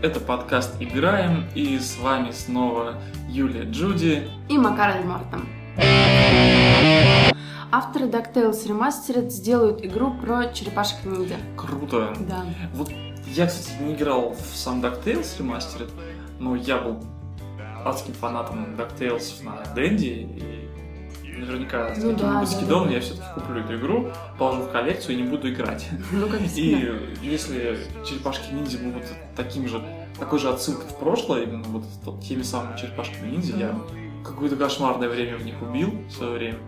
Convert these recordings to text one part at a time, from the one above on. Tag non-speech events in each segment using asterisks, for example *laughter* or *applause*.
Это подкаст «Играем» и с вами снова Юлия Джуди и Макар Альмартом. Авторы DuckTales Remastered сделают игру про черепашек-ниндзя. Круто! Да. Вот я, кстати, не играл в сам DuckTales Remastered, но я был адским фанатом DuckTales на Денди, и наверняка с Ну каким-нибудь да, да, скидом да. я все-таки куплю эту игру, положу в коллекцию и не буду играть. Ну, как И если черепашки ниндзя будут таким же, такой же отсылкой в прошлое, именно вот теми самыми черепашками ниндзя, я какое-то кошмарное время в них убил в свое время.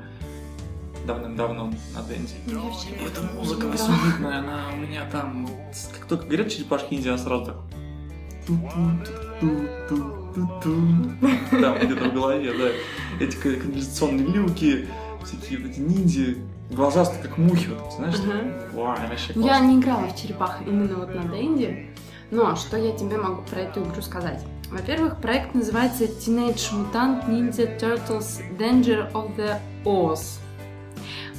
Давным-давно на Денди. Ну, Эта музыка восьмибитная, она у меня там... Как только говорят черепашки ниндзя, она сразу так... Там где-то в голове, да. Эти канализационные люки, всякие вот эти ниндзя. Глаза как мухи, вот, знаешь? Вау, вообще Я не играла в черепах именно вот на Денди, но что я тебе могу про эту игру сказать? Во-первых, проект называется Teenage Mutant Ninja Turtles Danger of the Oz.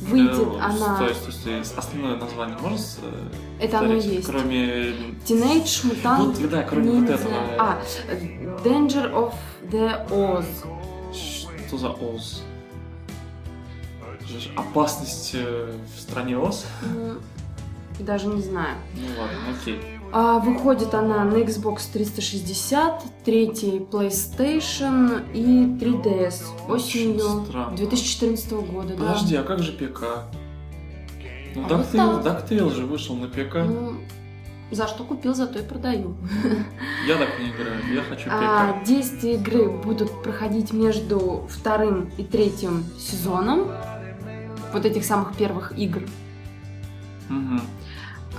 Выйдет Э, она... Стой, стой, стой. Основное название можно э, Это оно и есть. Кроме... Teenage Mutant Вот, да, кроме вот Ninja- этого. А, Danger of the Oz. Что за Оз? Же Опасность э, в стране Оз? Ну, Даже не знаю. Ну ладно, окей. А, выходит она на Xbox 360, третий PlayStation и 3DS Очень осенью странно. 2014 года. да. Подожди, а как же ПК? Ну, А DuckTales, вот. DuckTales же вышел на ПК. Ну, за что купил, зато и продаю. *laughs* Я так не играю, я хочу ПК. А, действия игры будут проходить между вторым и третьим сезоном вот этих самых первых игр. Мгм.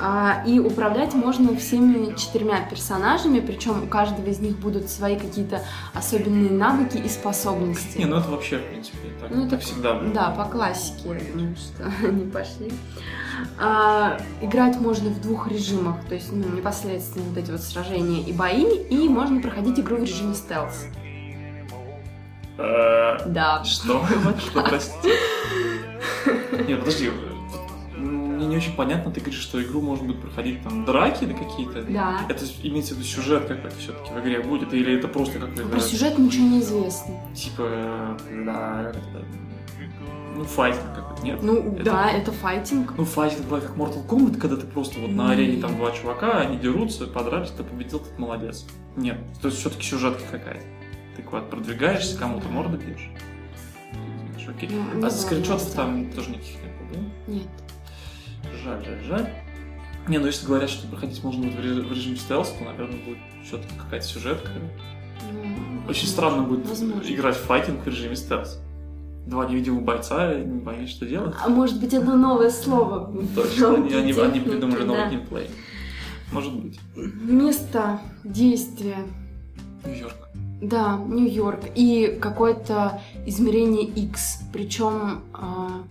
А, и управлять можно всеми четырьмя персонажами, причем у каждого из них будут свои какие-то особенные навыки и способности. Не, ну это вообще, в принципе, так, Ну, так это- всегда было. Да, по классике, я думаю, что *laughs* они пошли. А, играть можно в двух режимах, то есть ну, непосредственно вот эти вот сражения и бои, и можно проходить игру в режиме стелс. Э, Да. Что? *laughs* Что, простите? *laughs* Нет, подожди. Не очень понятно, ты говоришь, что игру можно будет проходить там драки или какие-то. Да. Это имеется в виду сюжет какой-то все-таки в игре будет, или это просто какой-то Про сюжет ничего не известно. типа да, ну файтинг какой-то, нет? Ну Это- да, это файтинг. Ну, файтинг бывает как Mortal Kombat, когда ты просто вот на арене там два чувака, они дерутся, подрались, ты победил, ты молодец. Нет, то есть все-таки сюжетка какая-то. Ты куда-то продвигаешься, кому-то морду бьешь. Окей. Ну, а было скриншотов там тоже никаких не было, да? Нет. Жаль, жаль, жаль. Не, ну если говорят, что проходить можно будет в реж- в режиме стелс, то, наверное, будет все-таки какая-то сюжетка. Ну, Очень странно будет Возможно. играть в файтинг в режиме стелс. Два невидимых бойца, не понять, что делать. А может быть, это новое слово? *laughs* Ну, Точно, они, они, они придумали новый да. геймплей. Может быть. Место действия. Нью-Йорк. Да, Нью-Йорк. И какое-то измерение X. Причем а,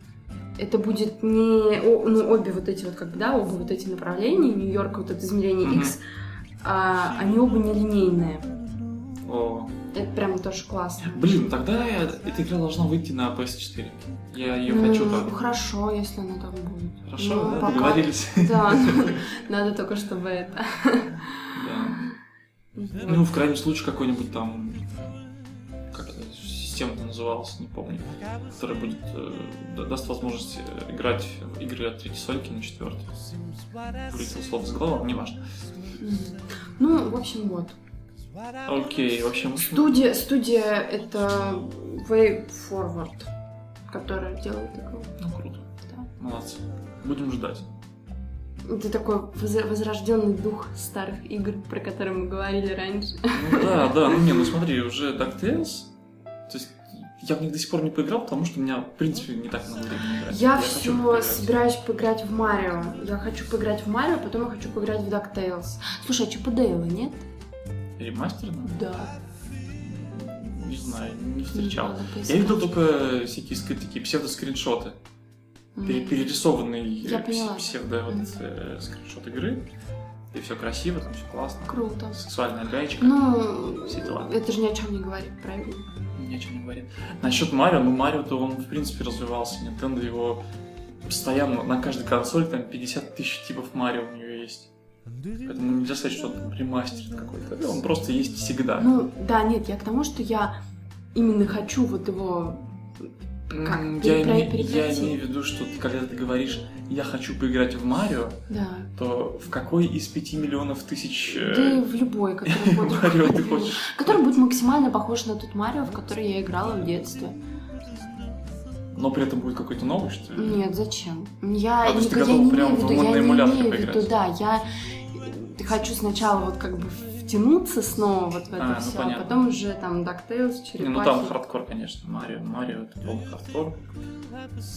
это будет не... о- ну, обе вот эти вот, как бы, да, оба вот эти направления, Нью-Йорк, вот это измерение Мгм. X, а, они оба нелинейные. О, Это прям тоже классно. блин, тогда я- эта игра должна выйти на PS4. Я ее Ну, хочу так. Хорошо, если оно так будет. Хорошо, Ну, да, пока- договорились. *laughs* Да, *laughs* надо только, чтобы это... Да. Ну, в крайнем случае, какой-нибудь там... Система-то называлась, не помню. Которая будет... э, да- даст возможность э, играть в игры от третьей сольки на четвертой. Вылетел слово с головы, неважно. Мгм. Ну, в общем, вот. Окей, в общем... Студия, студия это Way Forward, которая делает игру. Ну, круто. Да. Молодцы. Будем ждать. Это такой воз- возрожденный дух старых игр, про которые мы говорили раньше. Ну да, да, ну не, ну смотри, уже DuckTales, я в них до сих пор не поиграл, потому что у меня, в принципе, не так много времени играть. Я, хочу все поиграть. собираюсь поиграть в Марио. Я хочу поиграть в Марио, потом я хочу поиграть в DuckTales. Слушай, а Чипа Дейла нет? Ремастер? Да. Не знаю, не встречал. Надо Я видел только всякие такие псевдо-скриншоты. М. Пере- Перерисованный Я э, поняла. псевдо вот, э, скриншот игры. И все красиво, там все классно. Круто. Сексуальная гаечка. Ну, Все дела. это же ни о чем не говорит, правильно? Ни о чем не говорит. Насчет Марио, ну Марио-то он, в принципе, развивался. Nintendo его постоянно на каждой консоли там 50 тысяч типов Марио у нее есть. Поэтому нельзя сказать, что он ремастер какой-то. Он просто есть всегда. Ну, да, нет, я к тому, что я именно хочу вот его как? Я, име- я имею в виду, что ты, когда ты говоришь «я хочу поиграть в Марио», Да. то в какой из пяти миллионов тысяч э, Да в любой, который будет, *laughs* Марио ты хочешь? который будет максимально похож на тот Марио, в который я играла в детстве. Но при этом будет какой-то новый, что ли? Нет, зачем? Я, А, то есть ты готова не прям в эмуляторе поиграть? да, я э, хочу сначала вот как бы втянуться снова вот в это А, ну, все, а понятно. потом уже там DuckTales, Не, черепахи. ну там хардкор, конечно. Марио, Марио это полный хардкор.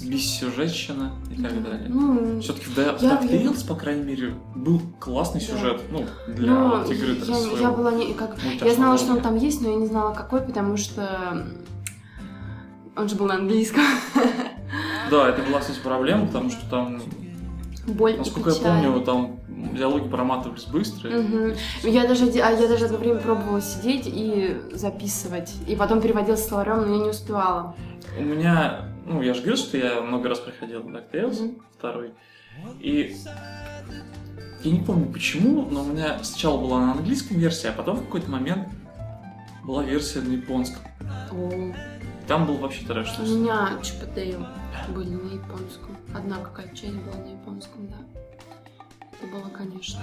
Бессюжетщина и так далее. Ну, Все-таки в в Я- DuckTales, по крайней мере, был классный Да. сюжет. Ну, для ну, вот игры я, своего я была не как я знала, что он там есть, но я не знала какой, потому что он же был на английском. Да, это была, кстати, проблема, потому что там, Боль насколько я помню, там диалоги проматывались быстро. Мгм. Я даже, а я даже одно время пробовала сидеть и записывать, и потом переводила словарем, но я не успевала. У меня, ну, я же говорил, что я много раз проходил DuckTales, Мгм. второй. И я не помню почему, но у меня сначала была на английском версия, а потом в какой-то момент была версия на японском. О, Там был вообще трэш. у меня Чип были на японском. Одна какая-то часть была на японском, да. Это было, конечно.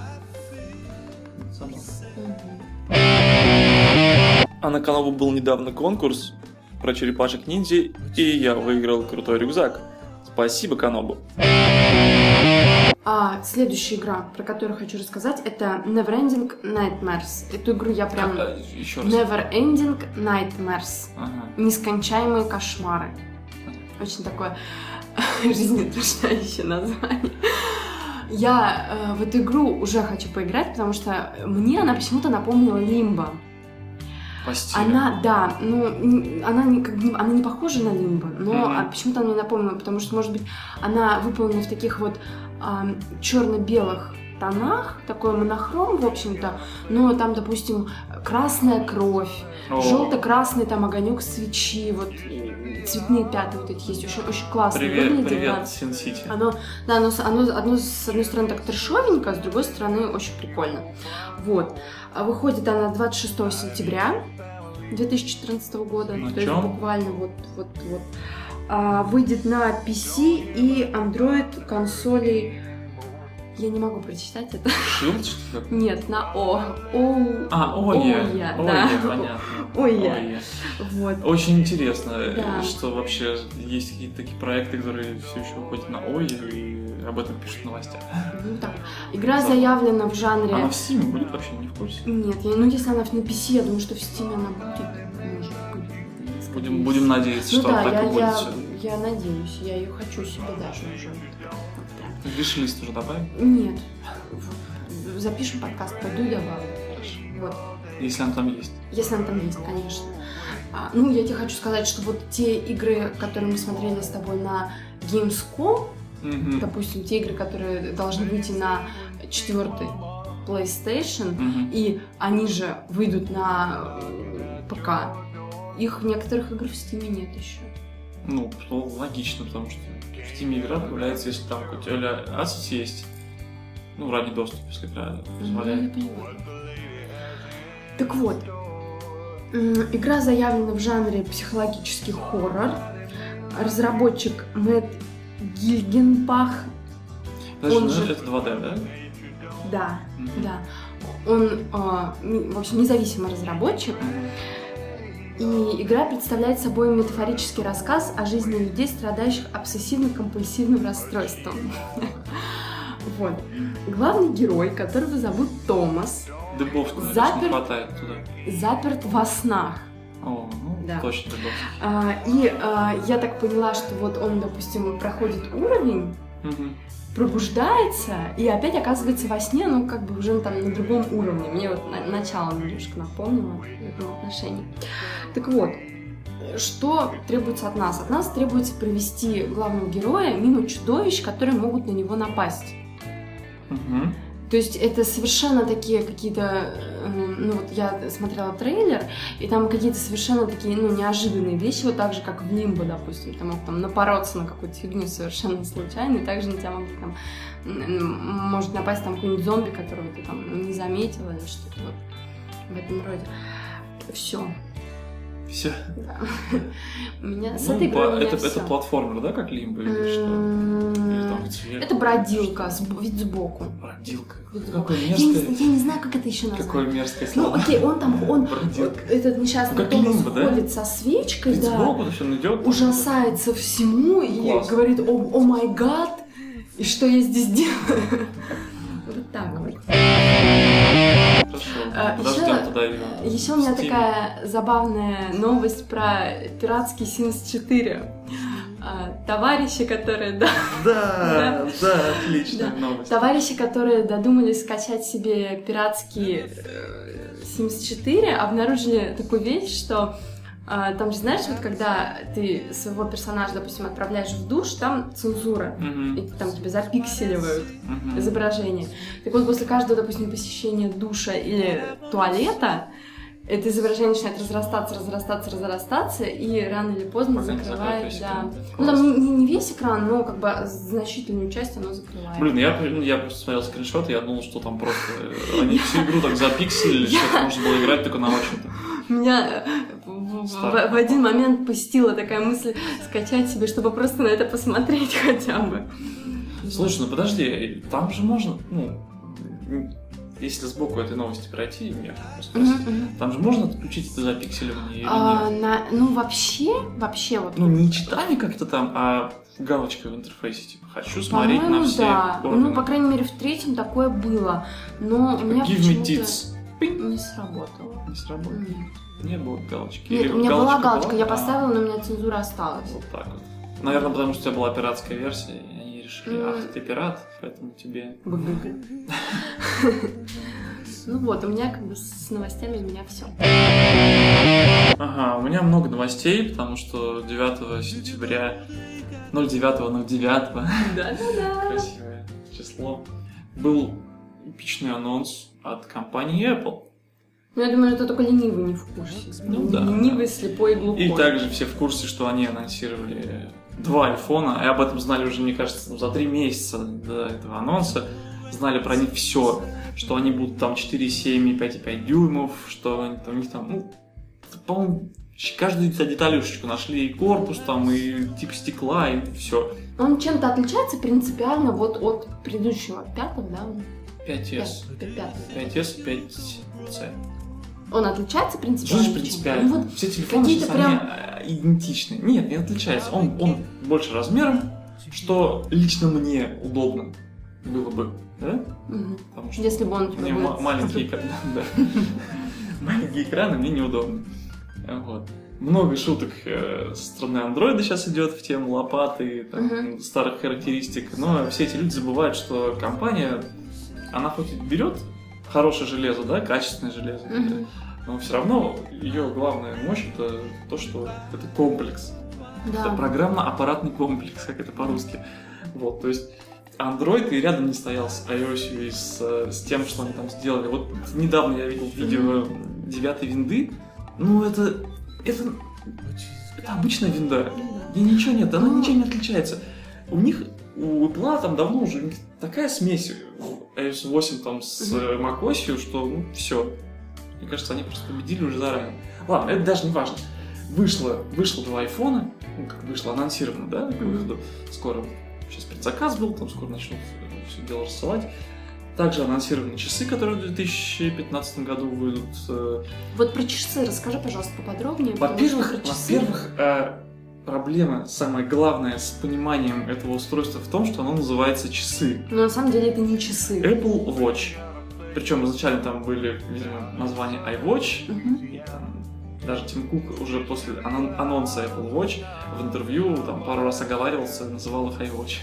А на каналу был недавно конкурс про черепашек ниндзя, и я выиграл крутой рюкзак. Спасибо, Канобу. А следующая игра, про которую хочу рассказать, это Neverending Nightmares. Эту игру я прям... Еще раз. Neverending Nightmares. Ага. Нескончаемые кошмары. Очень такое *laughs* жизнеутверждающее название. Я э, в эту игру уже хочу поиграть, потому что мне она почему-то напомнила Лимбо. По стилю. Она, да, ну, она не, как она не похожа на Лимбо, но а, почему-то она мне напомнила, потому что, может быть, она выполнена в таких вот черно-белых тонах, такой монохром, в общем-то, но там, допустим, красная кровь, желто-красный там огонек свечи, вот цветные пятна вот эти есть, очень, очень классно Привет, выглядит, да. привет, Син-Сити. Оно, да, оно, оно, одно с одной стороны так трешовенько, а с другой стороны очень прикольно. Вот. А Выходит она 26 сентября 2014 года, На то есть чём? буквально вот, вот, вот. А, выйдет на PC и Android консолей. Я не могу прочитать это. Shield, что ли? Нет, на О. О. А. Ойя, Ойя, да. *laughs* понятно. Ойя. Вот. Очень интересно, Да. что вообще есть какие-то такие проекты, которые все еще выходят на Ойя и об этом пишут в новостях. Ну, так. Игра заявлена в жанре... Она в Steam будет вообще не в курсе? Нет, я, ну если она на PC, я думаю, что в Steam она будет. Может быть. скорее Будем, будем надеяться, Ну что да, так я, и будет. я. Я надеюсь, я ее хочу себе даже уже. Прям. Виш-лист уже добавим? Нет. Запишем подкаст, пойду и добавлю. Вот. Если она там есть. Если она там есть, конечно. А, ну, я тебе хочу сказать, что вот те игры, которые мы смотрели с тобой на Gamescom, Мгм. допустим, те игры, которые должны выйти на четвертый PlayStation, Мгм. и они же выйдут на э, ПК, их некоторых игр в Steam нет еще. Ну, логично, потому что в Steam игра появляется, если там какой-то access есть. Ну, ради доступа, если игра я позволяет. Так вот, игра заявлена в жанре психологический хоррор. Разработчик Мэтт Гильгенбах, Подожди, он ну же- это 2D, да? да, Мгм. да, он, в общем, независимый разработчик, и игра представляет собой метафорический рассказ о жизни людей, страдающих обсессивно-компульсивным расстройством. *laughs* Вот. Главный герой, которого зовут Томас, Дыбовского здесь Запер- не хватает туда. заперт во снах. О, ну, Да. точно Дыбовский. А, И а, я так поняла, что вот он, допустим, проходит уровень, Мгм. Пробуждается и опять оказывается во сне, ну, как бы уже там на другом уровне. Мне вот на- начало немножко напомнило в этом отношении. Так вот, что требуется от нас? От нас требуется провести главного героя мимо чудовищ, которые могут на него напасть. Мгм. То есть это совершенно такие какие-то, э, ну вот я смотрела трейлер, и там какие-то совершенно такие, ну, неожиданные вещи, вот так же, как в Лимбо, допустим, ты мог там напороться на какую-то фигню совершенно случайно, и также на тебя могут там, может напасть там какой-нибудь зомби, которого ты там не заметила или что-то вот в этом роде. Все. Все. Да. У меня с Ну, этой игрой это, всё. это платформер, да, как Лимбо или что? Или там М, вид сверху? Это бродилка, вид сбоку. Бродилка. Какое Я не, мерзкое, я не знаю, как это еще назвать. какое мерзкое Ну, слово. окей, он там, он, этот несчастный Ну, Томас ходит со свечкой, да, ужасается всему и говорит, о, май гад, и что я здесь делаю? *laughs* Вот так вот. Хорошо. А, ее. Еще у меня такая забавная новость про пиратский Sims 4. А, Товарищи, которые, да, Да, *laughs* да, отличная новость. Товарищи, которые додумались скачать себе пиратский э, Sims 4, обнаружили такую вещь, что там же, знаешь, вот когда ты своего персонажа, допустим, отправляешь в душ, там цензура, Мгм, и там тебе запикселивают мгм. изображение. Так вот, после каждого, допустим, посещения душа или туалета, это изображение начинает разрастаться, разрастаться, разрастаться, и рано или поздно Пока закрывает, да. Ну там не, весь экран, но как бы значительную часть оно закрывает. Блин, я, ну, я смотрел скриншоты, я думал, что там просто э, они всю игру так запикселили, *laughs* что можно было играть только на очень Меня э, в, в- один момент посетила такая мысль скачать себе, чтобы просто на это посмотреть *laughs* хотя бы. Слушай, ну подожди, там же можно, ну, если сбоку этой новости пройти, мне Мгм, мгм. там же можно отключить это запикселивание или А, нет? на- ну вообще, вообще вот. Ну, не читание как-то там, а галочка в интерфейсе, типа, хочу смотреть на все да. органы. Ну, по крайней мере, в третьем такое было. Но у Типа, меня give me tits. Пинь. не сработало. Не сработало. Нет. Не было галочки. Нет, Или у меня была галочка, я А, поставила, но у меня цензура осталась. Вот так вот. Наверное, потому что у тебя была пиратская версия, и они решили, М. ах, ты пират, поэтому тебе... *laughs* Ну вот, у меня как бы с новостями у меня все. Ага, у меня много новостей, потому что 9 сентября 09.09 Да-да-да. *laughs* красивое число, был эпичный анонс от компании Apple. Ну, я думаю, это только ленивый не в курсе. Ну да, Ленивый, да. слепой и глупой. И также все в курсе, что они анонсировали два айфона, и об этом знали уже, мне кажется, за три месяца до этого анонса. Знали про них все, что они будут там 4,7 и 5,5 дюймов, что они там, у них там, ну, по-моему, каждую деталюшечку нашли, и корпус там, и тип стекла, и все. Он чем-то отличается принципиально вот от предыдущего пятого, да? 5S, Пят- Пятого. 5S, 5C. Он отличается Что принципиально? же чем-то? принципиально? Ну, вот Все телефоны сейчас прям- они э, идентичны. Нет, не отличается. Он, он больше размером, что лично мне удобно было бы, да? мгм. Потому что Если бы он у мне будет- ма- маленькие экраны, *laughs* да. маленькие экраны мне неудобно. Вот. Много шуток э, со стороны андроида сейчас идет в тему лопаты, там, Мгм. старых характеристик, но все эти люди забывают, что компания, она хоть и берет хорошее железо, да, качественное железо, Мгм. но все равно ее главная мощь это то, что это комплекс. Это Да. программно-аппаратный комплекс, как это по-русски. Вот, то есть Android и рядом не стоял с iOS и с, э, с тем, что они там сделали. Вот недавно я видел видео девятой винды. Ну, это, это, это обычная винда. Ну И ничего нет, она Ну. ничем не отличается. У них, у Apple там давно уже у них такая смесь iOS 8 там с э, macOS, что ну все. Мне кажется, они просто победили уже заранее. Ладно, это даже не важно. Вышло, вышло два айфона, ну как вышло, анонсировано, да, к выходу. Скоро сейчас предзаказ был, там скоро начнут все дело рассылать. Также анонсированы часы, которые в 2015 году выйдут. э, Вот про часы расскажи, пожалуйста, поподробнее. во-первых, во-первых, э, проблема, самая главная с пониманием этого устройства в том, что оно называется часы. Но на самом деле это не часы. Apple Watch. Причем изначально там были, видимо, названия iWatch. Мгм. И там даже Тим Кук уже после анон- анонса Apple Watch в интервью там пару раз оговаривался, называл их iWatch.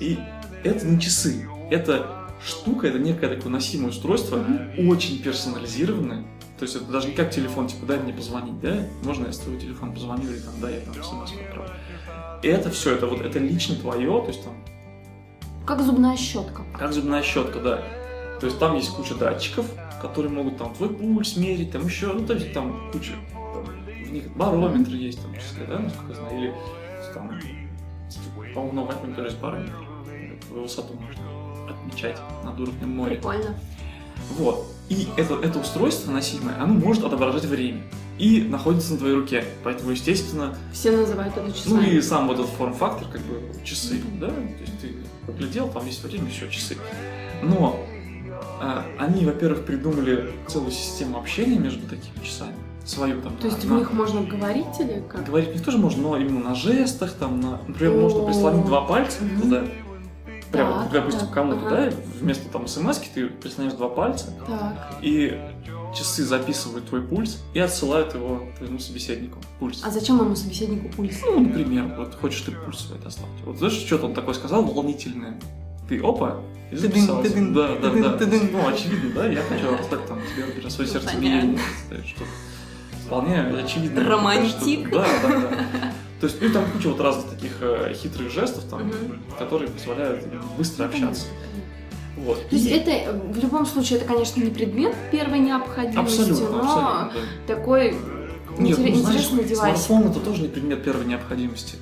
И это не часы. Это штука, это некое такое носимое устройство, Мгм. очень персонализированное. То есть это даже не как телефон, типа, дай мне позвонить, да? Можно я с твоего телефона позвоню или там, да, я там смс отправлю. И это все, это вот, это лично твое, то есть там Как зубная щетка. Как зубная щетка, да. То есть там есть куча датчиков, которые могут там твой пульс мерить, там еще, ну, то есть там куча, там, в них барометры есть, там, числе, да, насколько я знаю, или там, по-моему, на тоже есть барометр, высоту можно отмечать над уровнем моря. Прикольно. Вот. И это, это устройство носимое, оно может отображать время и находится на твоей руке. Поэтому, естественно, Все называют это часами. ну и сам вот этот форм-фактор, как бы часы, да, то есть ты поглядел, там есть время, еще часы. Но а, они, во-первых, придумали целую систему общения между такими часами, свою там. То есть на- в них можно говорить или как? Говорить в них тоже можно, но именно на жестах, там, на, например, можно прислонить два пальца Мгм. туда. Прямо, Так, допустим, так, кому-то, ага. да, вместо там смс ты прислоняешь два пальца, Так. и часы записывают твой пульс и отсылают его твоему собеседнику. Пульс. А зачем моему собеседнику пульс? Ну, например, вот хочешь ты пульс свой достать. Вот знаешь, что-то он такое сказал волнительное. Ты опа, и Тыдын, записался. тыдын, Да, да, тыдын, да. тыдын. Ну, очевидно, да, я хочу раздать там тебе, например, свое сердцебиение. Что вполне очевидно. Романтик. что- Да, да, да. То есть, ну, там куча вот разных таких э, хитрых жестов, там, Мгм. которые позволяют быстро общаться. Вот. То есть И- это э, в любом случае это, конечно, не предмет первой необходимости, Абсолютно, но абсолютно, да. такой Нет, интерес- ну, знаешь, интересный девайс. смартфон это тоже не предмет первой необходимости.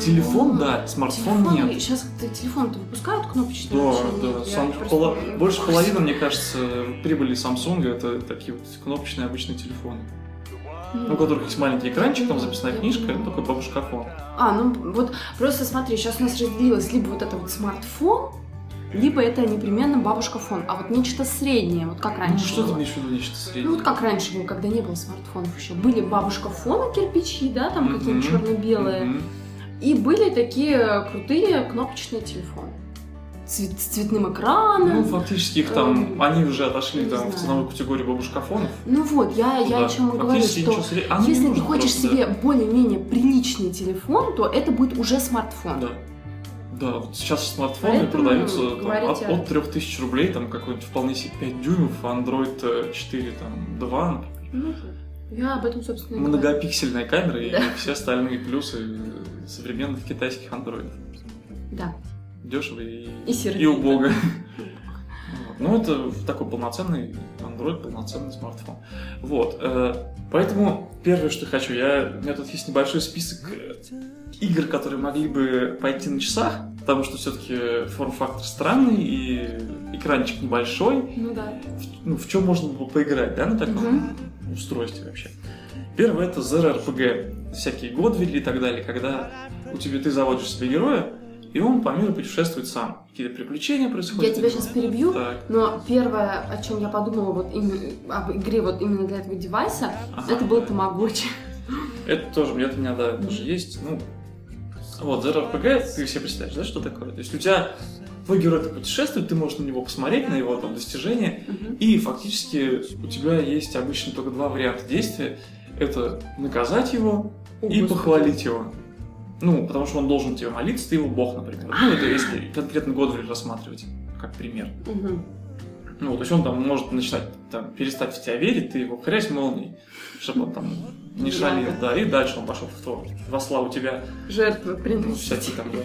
Телефон, да, смартфон Телефон, нет. Сейчас телефон-то выпускают кнопочные Да, вообще? да. Сам- просто пола- больше половины, мне кажется, прибыли Samsung это такие вот кнопочные обычные телефоны. Мгм. У которых есть маленький экранчик, там записная книжка, ну, такой бабушкафон. А, ну вот просто смотри, сейчас у нас разделилось либо вот это вот смартфон, либо это непременно бабушка-фон, а вот нечто среднее, вот как Ну, раньше что ты было. имеешь в виду нечто среднее? Ну вот как раньше было, когда не было смартфонов еще. Были бабушка-фоны кирпичи, да, там Мгм. какие-то черно-белые. Мгм. И были такие крутые кнопочные телефоны. Цвет- с цветным экраном. Ну, фактически их там, Эм, они уже отошли там в ценовую категорию бабушкафонов. Ну вот, я, я Да, о чем и говорю, что оно не если ты хочешь просто, себе более-менее приличный телефон, то это будет уже смартфон. Да. Да, вот сейчас смартфоны Поэтому продаются там, от, от 3000 рублей, там какой-нибудь вполне себе 5 дюймов, Android э, 4, там, 2, например. Ну, я об этом, собственно, и многопиксельная камера и Да. все остальные плюсы современных китайских андроидов. Да. Дешево и, И и убого. Ну, это такой полноценный Android, полноценный смартфон. Вот. э, Поэтому первое, что хочу, я, у меня тут есть небольшой список игр, которые могли бы пойти на часах, потому что все-таки форм-фактор странный и экранчик небольшой. Ну да. В- ну, в чем можно было поиграть, да, на таком устройстве вообще. Первое это ZRPG, всякие Годвилли и так далее, когда у тебя ты заводишь себе героя, и он по миру путешествует сам. Какие-то приключения происходят. Я тебя сейчас перебью, Так, но первое, о чем я подумала вот именно об игре вот именно для этого девайса, ага. это был Тамагочи. Это тоже, это у меня, да, тоже есть. Ну, вот, ZRPG, ты себе представляешь, да, что такое? То есть у тебя твой герой путешествует, ты можешь на него посмотреть, на его там достижения, И фактически у тебя есть обычно только два варианта действия. Это наказать его О, и Господи. похвалить его. Ну, потому что он должен тебе молиться, ты его бог, например. Ну, это если конкретно Годвиль рассматривать, как пример. Ну, то есть он там может начинать там, перестать в тебя верить, ты его хрясь молнией, чтобы он там не шалил, да, и дальше он пошел в то, во славу тебя Жертвы ну, приносить. всякие там да,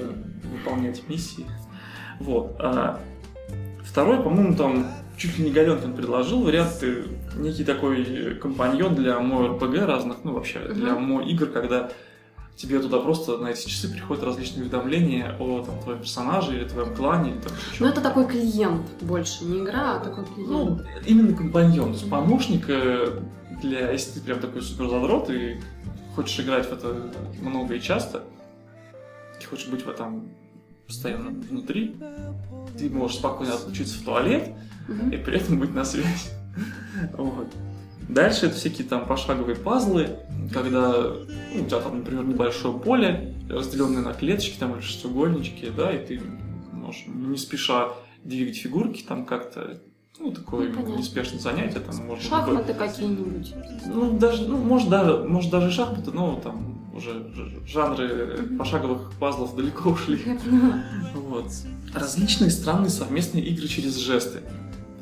выполнять миссии. Вот. А второй, по-моему, там чуть ли не Галенкин предложил вариант ты некий такой компаньон для МО-РПГ разных, ну вообще для Мгм. МО-игр, когда тебе туда просто на эти часы приходят различные уведомления о там, твоем персонаже или твоем клане или там Ну это такой клиент больше, не игра, а такой клиент. ну, именно компаньон, то есть помощник для, если ты прям такой супер задрот и хочешь играть в это много и часто, и хочешь быть в этом постоянно внутри, ты можешь спокойно отключиться в туалет Мгм. и при этом быть на связи. *laughs* Вот. Дальше это всякие там пошаговые пазлы, когда ну, у тебя там, например, небольшое поле, разделенное на клеточки там или шестиугольнички, да, и ты можешь не спеша двигать фигурки там как-то, ну, такое Ну, неспешное занятие, там можно... Шахматы какие-нибудь. Ну, даже, ну, может, даже, может, даже шахматы, но там уже жанры пошаговых пазлов далеко ушли. Поняла. *laughs* Вот. Различные странные совместные игры через жесты.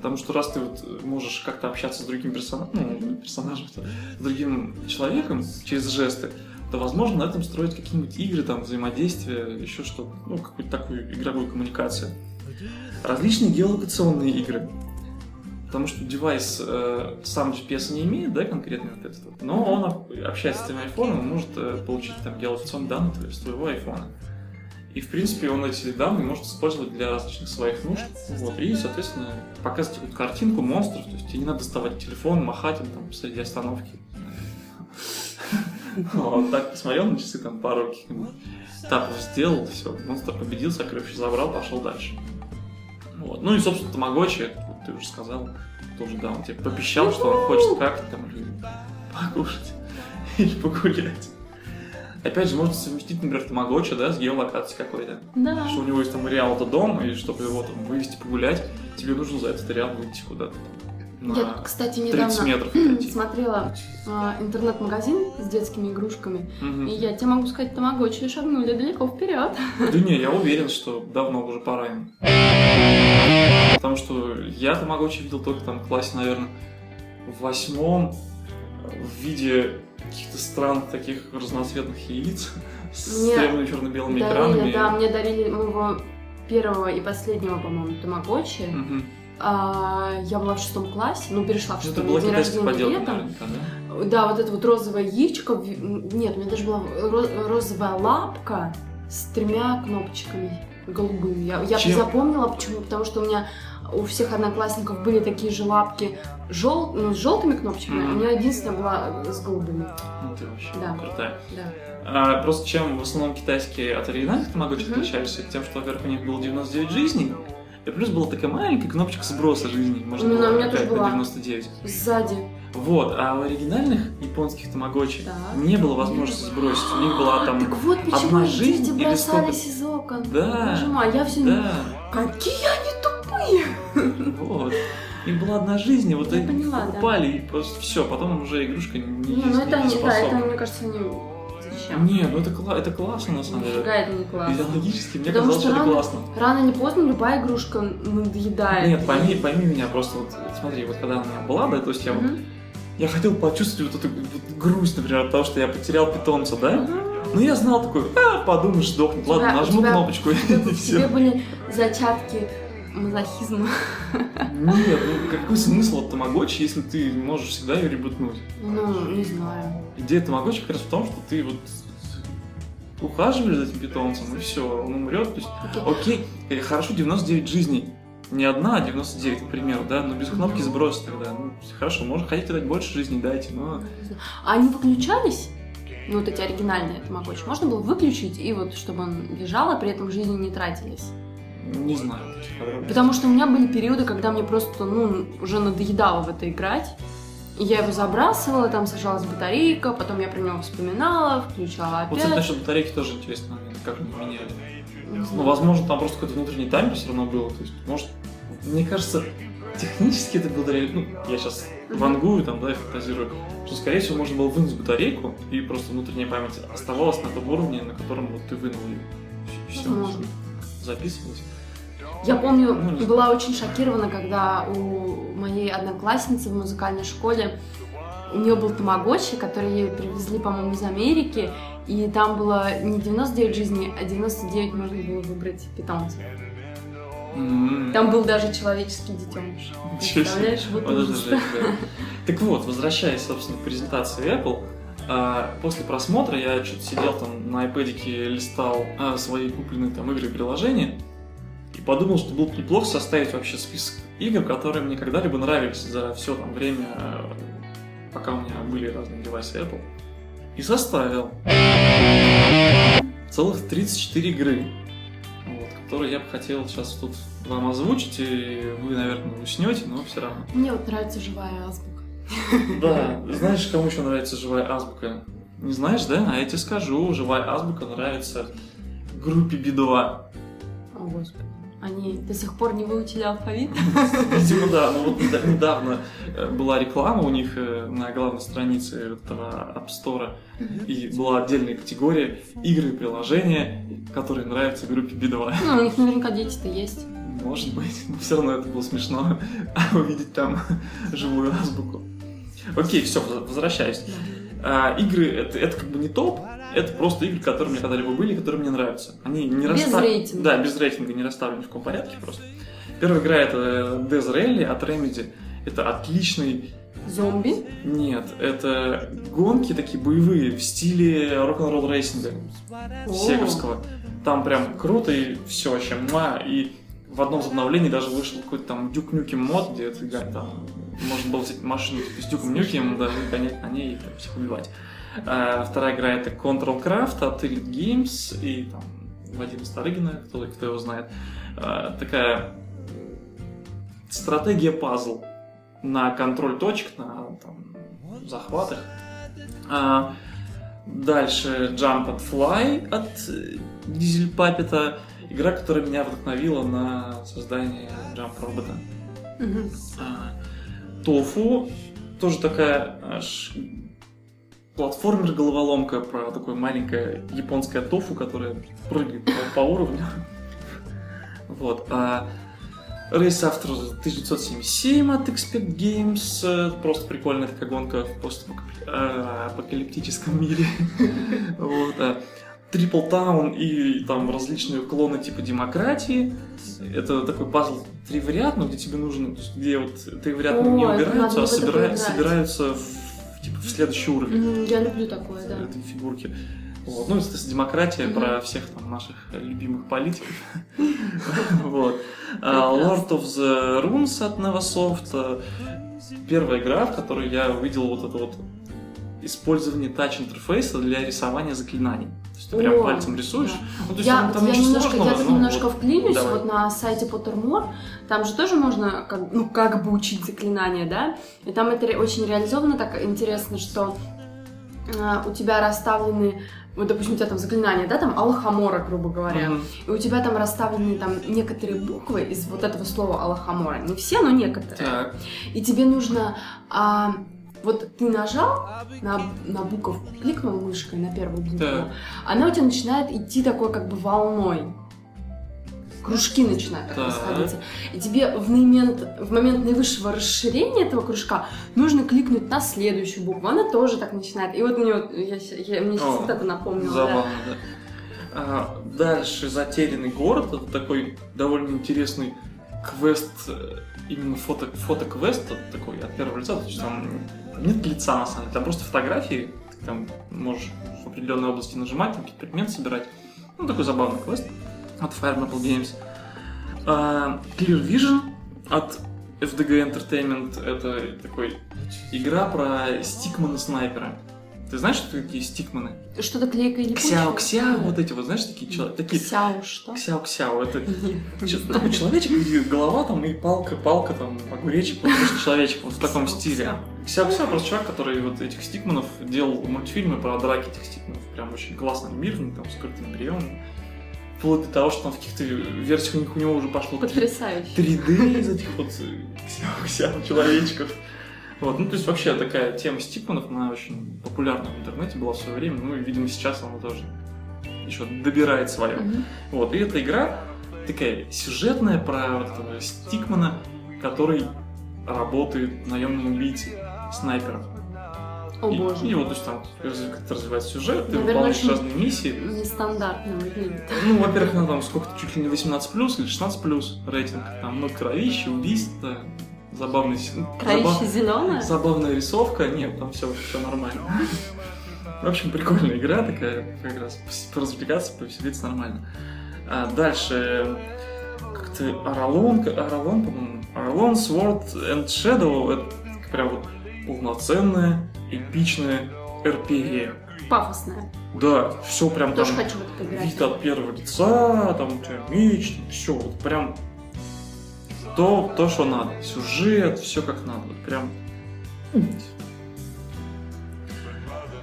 Потому что раз ты вот можешь как-то общаться с другим персонажем, ну, персонажем, с другим человеком через жесты, то возможно на этом строить какие-нибудь игры, там, взаимодействие, еще что-то, ну, какую-то такую игровую коммуникацию. Различные геолокационные игры. Потому что девайс э, сам GPS не имеет, да, конкретно вот этот вот, но он общается с твоим айфоном и может э, получить там геолокационные данные твоего айфона. И, в принципе, он эти данные может использовать для различных своих нужд. Вот, и, соответственно, показывать какую-то картинку монстров. То есть тебе не надо доставать телефон, махать им там среди остановки. *laughs* Вот так посмотрел на часы, там пару каких-нибудь этапов сделал, все, монстр победил, сокровище забрал, пошел дальше. Вот. Ну и, собственно, Тамагочи, ты уже сказал, тоже, да, он тебе попищал, что он хочет как-то там покушать *laughs* или погулять. Опять же, можно совместить, например, Тамагочи, да, с геолокацией какой-то. Да. Что у него есть там реал это дом, и чтобы его там вывести погулять, тебе нужно за этот реал выйти куда-то. Я, кстати, 30 недавно *clears throat* смотрела а, интернет-магазин с детскими игрушками, Мгм. и я тебе могу сказать, тамагочи шагнули далеко вперед. Да не, я уверен, что давно уже пора им. Потому что я Тамагочи видел только там в классе, наверное, в восьмом в виде каких-то странных таких разноцветных яиц с Мне темными черно-белыми экранами. Да, мне дарили моего первого и последнего, по-моему, тамагочи. Мгм. А, я была в шестом классе, ну, перешла в Ну, это шестом, была китайская рождения поделка наверняка, да? Да, вот это вот розовое яичко. Нет, у меня даже была ро- розовая лапка с тремя кнопочками голубыми. Я, я Чем? запомнила, почему? Потому что у меня у всех одноклассников были такие же лапки жел... ну, с желтыми кнопочками, а у меня единственная была с голубыми. Ну ты вообще Да. крутая. Да. А, просто чем в основном китайские от оригинальных тамагочи Мгм. отличались, это тем, что, во-первых, у них было 99 жизней, и плюс была такая маленькая кнопочка сброса жизней, можно Ну, было у меня тоже опять на была. 99. Сзади. Вот, а у оригинальных японских тамагочи Да. не было возможности сбросить. У них была там... Так вот почему одна жизнь дети или бросались из окон. Да. А я все Да, Какие они! Вот. И была одна жизнь, и вот Я они поняла, да. покупали, и просто все, потом уже игрушка не, Не, ну это, не, да, способна. это, мне кажется, не... Зачем? Не, ну это, кла- это классно на самом деле. Нифига это не классно. Идеологически мне Потому казалось, что что это рано- классно. Рано или поздно любая игрушка надоедает. Нет, пойми, пойми меня просто, вот смотри, вот когда она у меня была, да, то есть я вот. Я хотел почувствовать вот эту вот грусть, например, от того, что я потерял питомца, да? Мгм. Ну я знал такой, а, подумаешь, сдохнет. Ладно, тебя- нажму тебя- кнопочку тебе все. были зачатки мазохизма. Нет, ну какой смысл от тамагочи, если ты можешь всегда ее ребутнуть? Ну, не знаю. Идея тамагочи как раз в том, что ты вот ухаживаешь за этим питомцем, и все, он умрет. То есть, Окей. окей, э, хорошо, 99 жизней. Не одна, а 99, к примеру, да, но без кнопки сброс тогда. Ну, хорошо, может, хотите дать больше жизней, дайте, но... А они выключались? Ну, вот эти оригинальные тамагочи. Можно было выключить, и вот чтобы он лежал, а при этом жизни не тратились. Не знаю. Потому что у меня были периоды, когда мне просто, ну, уже надоедало в это играть. И я его забрасывала, там сажалась батарейка, потом я про него вспоминала, включала Вот, опять. кстати, насчет батарейки тоже интересный момент, как они меняли. Ну, возможно, там просто какой-то внутренний таймер все равно был. То есть, может, мне кажется, технически это было. Ну, я сейчас вангую, там, да, и фантазирую, что, скорее всего, можно было вынуть батарейку, и просто внутренняя память оставалась на том уровне, на котором вот ты вынул ее. Все, Возможно. записывалось. Я помню, была очень шокирована, когда у моей одноклассницы в музыкальной школе у нее был тамагочи, который ей привезли, по-моему, из Америки, и там было не 99 жизней, а 99 можно было выбрать питомцев. М. Там был даже человеческий детеныш. Представляешь, вот ужас. Так вот, возвращаясь, собственно, к презентации Apple, а, после просмотра я что-то сидел там на iPad листал а, свои купленные там игры и приложения и подумал, что было бы неплохо составить вообще список игр, которые мне когда-либо нравились за все там время, а, пока у меня были разные девайсы Apple. И составил целых 34 игры, вот, которые я бы хотел сейчас тут вам озвучить, и вы, наверное, уснете, но все равно. Мне вот нравится живая азбука. Да, *laughs* знаешь, кому еще нравится живая азбука? Не знаешь, да? А я тебе скажу, живая азбука нравится группе Би-2. О, Господи. Они до сих пор не выучили алфавит. *laughs* Видимо, да. Но вот неда- недавно э, была реклама у них э, на главной странице этого App Store, и была отдельная категория игры и приложения, которые нравятся группе Би-2. Ну, у них наверняка дети-то есть. Может быть, но все равно это было смешно *laughs* увидеть там *laughs* живую азбуку. Окей, все, возвращаюсь. А, игры это, это как бы не топ, это просто игры, которые мне когда-либо были, которые мне нравятся. Они не Без расстав- рейтинга. Да, без рейтинга, не расставлены в каком порядке просто. Первая игра это Death Rally от Remedy. Это отличный... Зомби. Нет, это гонки такие боевые в стиле Rock n' Roll Racing а О. сеговского. Там прям круто и все вообще. муа. И в одном из обновлений даже вышел какой-то там Duke Nukem мод, где ты там можно было взять машину с Дюком Нюкем, да, и гонять на ней и там, всех убивать. А, вторая игра это Control Craft от Elite Games и там Вадима Старыгина, кто, кто его знает. А, такая стратегия пазл на контроль точек, на там, захватах. А, дальше Jump and Fly от Дизель Папета. Игра, которая меня вдохновила на создание Jump робота. А, Тофу, тоже такая аж платформер-головоломка про такое маленькое японское тофу, которое прыгает по, по уровню. *laughs* Вот. А Race After 1977 от Expect Games. э, Просто прикольная такая гонка в постапокалиптическом мире. *laughs* Вот. а Triple Town и там различные клоны типа демократии. Это такой пазл тривариат, но где тебе нужно, где вот тривариат О, не убираются, а собираются в, типа, в следующий уровень Я люблю такое, да. этой фигурки. Вот. Ну, это демократия Мгм. про всех там наших любимых политиков. *laughs* Вот. А. Lord of the Runes от Neversoft. э, Первая игра, в которой я увидел вот это вот использование тач-интерфейса для рисования заклинаний. То есть ты прям О, пальцем рисуешь. да. Ну, то есть Я, там, там я немножко, сложного, я тут но немножко вот- вклинюсь, давай. вот на сайте Pottermore, там же тоже можно, как, ну, как бы учить заклинания, да, и там это очень реализовано, так интересно, что э, у тебя расставлены, вот, допустим, у тебя там заклинание, да, там Алхамора, грубо говоря, Мгм. и у тебя там расставлены там некоторые буквы из вот этого слова Алхамора, не все, но некоторые, Так. и тебе нужно, а, вот ты нажал на, на буковку, кликнул мышкой на первую букву, Так. она у тебя начинает идти такой как бы волной. Кружки начинают так Так. расходиться. И тебе в момент, в момент наивысшего расширения этого кружка нужно кликнуть на следующую букву. Она тоже так начинает. И вот мне, вот, я, я- мне сейчас О, вот это напомнило. да. Забавно, да. А, дальше «Затерянный город» — это такой довольно интересный квест, э, именно фото, фотоквест от такой от первого лица, то есть там нет лица на самом деле, там просто фотографии, ты там можешь в определенной области нажимать, там какие-то предметы собирать. Ну, такой забавный квест от Fire Maple Games. А, Clear Vision от FDG Entertainment — это такой игра про стикмана-снайпера. Ты знаешь, что такие стикманы? Что-то клейка и Ксяо-ксяо, вот эти вот, знаешь, такие, чело- такие Ксяо что? это не Че- знаю. такой человечек, где голова там и палка, палка там, огуречек, вот просто человечек вот в таком стиле. Ксяо-ксяо просто чувак, который вот этих стикманов делал мультфильмы про драки этих стикманов. Прям очень классно анимированный, там, с крутыми приемами. Вплоть до того, что там в каких-то версиях у них у него уже пошло Потрясающе. 3D из этих вот э, ксяо-ксяо человечков. Вот, ну, то есть вообще такая тема стикманов, она очень популярна в интернете была в свое время, ну, и, видимо, сейчас она тоже еще добирает свое. Мгм. Вот, и эта игра такая сюжетная про вот этого Стикмана, который работает наемным убийцей, снайпером. О и, боже. и вот, то есть там как-то развивается сюжет, ты Наверное, выполняешь разные миссии. Нестандартно выглядит. Ну, во-первых, она там сколько-то, чуть ли не 18+, или 16+, рейтинг. Там много кровища, убийств, забавный, забав- зеленое? забавная рисовка. Нет, там все, все нормально. В общем, прикольная игра такая, как раз поразвлекаться, повеселиться нормально. А дальше как-то Аралон, Аралон, по-моему, Аралон, Sword and Shadow, это прям вот полноценная, эпичная RPG. Пафосное. Да, все прям Тоже там хочу вид от первого лица, там у тебя меч, все, вот прям то, то, что надо. Сюжет, все как надо. Вот прям.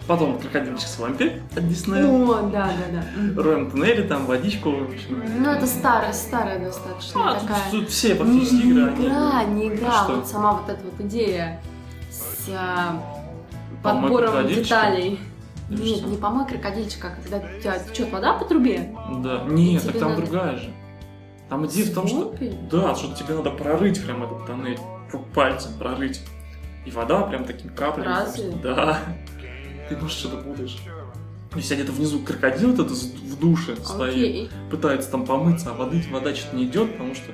Потом крокодильчик с вампир от Диснея. О, да, да, да. Роем туннели, там водичку. в общем. Ну, это старая, старая достаточно А, тут, такая. тут все Не, практически не игры. они- игра, не игра, что? вот сама вот эта вот идея с а, подбором деталей. Или Нет, что? не помой крокодильчика, а когда у тебя течет вода по трубе. Да. Нет, так там надо- другая же. Там идея в том, что? Да, что тебе надо прорыть прям этот тоннель, пальцем прорыть. И вода прям такими каплями. Разве? Да. ты, может, что-то путаешь. Если где-то внизу крокодил этот в душе стоит, Окей. пытается там помыться, а воды, вода что-то не идет, потому что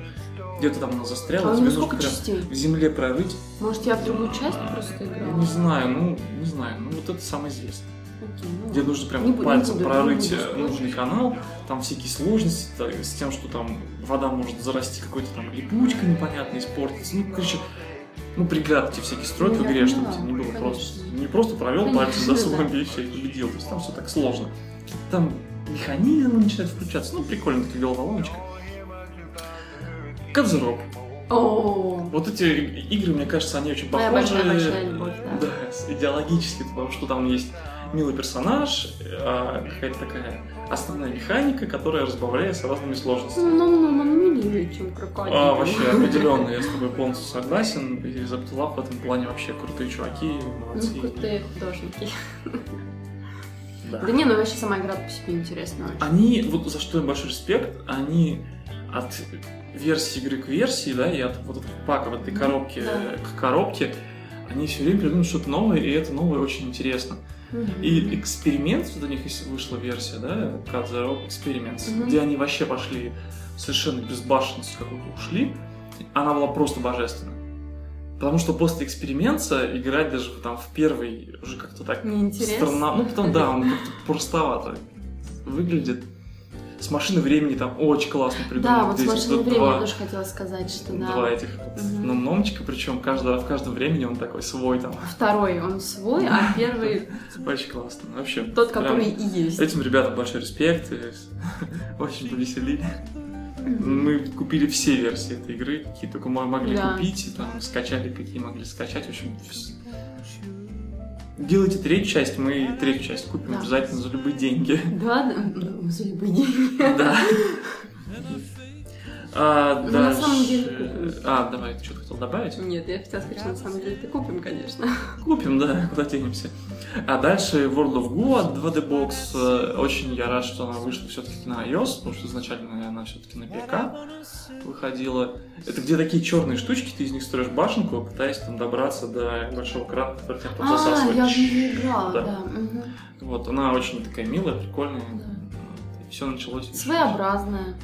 где-то там она застряла, А тебе нужно частей? в земле прорыть. Может, я в другую часть просто играла? не знаю, ну, не знаю, ну вот это самое известное. Окей, ну Где нужно прям Не буду- не пальцем буду, не прорыть буду э, нужный канал, там всякие сложности так, с тем, что там вода может зарасти какой-то там липучкой непонятной, испортиться. Ну, короче, ну, преградки всякие строят Ну, в игре, чтобы тебе не было конечно. просто... Не просто провел Конечно, пальцем своего да. вещи и победил. То есть там все так сложно. Там механизмы начинают включаться. Ну, прикольно, такая головоломочка. Кадзероп. О, Вот эти игры, мне кажется, они очень моя похожи. большая-большая любовь, да. *laughs* Да, идеологически, потому что там есть милый персонаж, а, какая-то такая основная механика, которая разбавляется разными сложностями. Ну, ну, ну, ну, милее, чем крокодил. А, вообще, определенно, я с тобой полностью согласен. И Заптулав в этом плане вообще крутые чуваки, молодцы. Ну, крутые художники. Да. Да не, ну вообще сама игра по себе интересная очень. Они, вот за что им большой респект, они от версии игры к версии, да, и от вот этого пака, вот этой коробки Да. к коробке, они все время придумывают что-то новое, и это новое очень интересно. И эксперимент, вот у них вышла версия, да, Cut the Rope Experiments, Мгм. где они вообще пошли совершенно безбашенность какую-то ушли, она была просто божественна. Потому что после эксперимента играть даже там в первый уже как-то так странно. Ну, потом, да, он как-то простовато выглядит. С машины времени там очень классно придумали. Да, вот с эти машиной д- времени два- я тоже хотела сказать, что да. Два этих вот номчика, причем каждого, в каждом времени он такой свой там. Второй он свой, а *laughs* первый Очень классно. Вообще. тот, который и есть. Этим ребятам большой респект. и *laughs* Очень повеселили. Мы купили все версии этой игры, какие только мо- могли Да. купить, и там скачали, какие могли скачать. В общем, делайте третью часть, мы третью часть купим Да. обязательно за любые деньги. Да, за любые деньги. Да. *laughs* А, Ну, на самом дальше- деле купим. А, давай, ты что-то хотел добавить? Нет, я хотела сказать, что на самом деле это купим, конечно. *laughs* Купим, да, куда денемся. А дальше World of Go от 2D Box. Э, Очень я рад, что она вышла все-таки на iOS, потому что изначально она все-таки на ПК выходила. Это где такие черные штучки, ты из них строишь башенку, пытаясь там добраться до большого крана, который тебя там А, засасывает. я в нее играла, Да. Вот, она очень такая милая, прикольная. Да. Все началось. Своеобразная.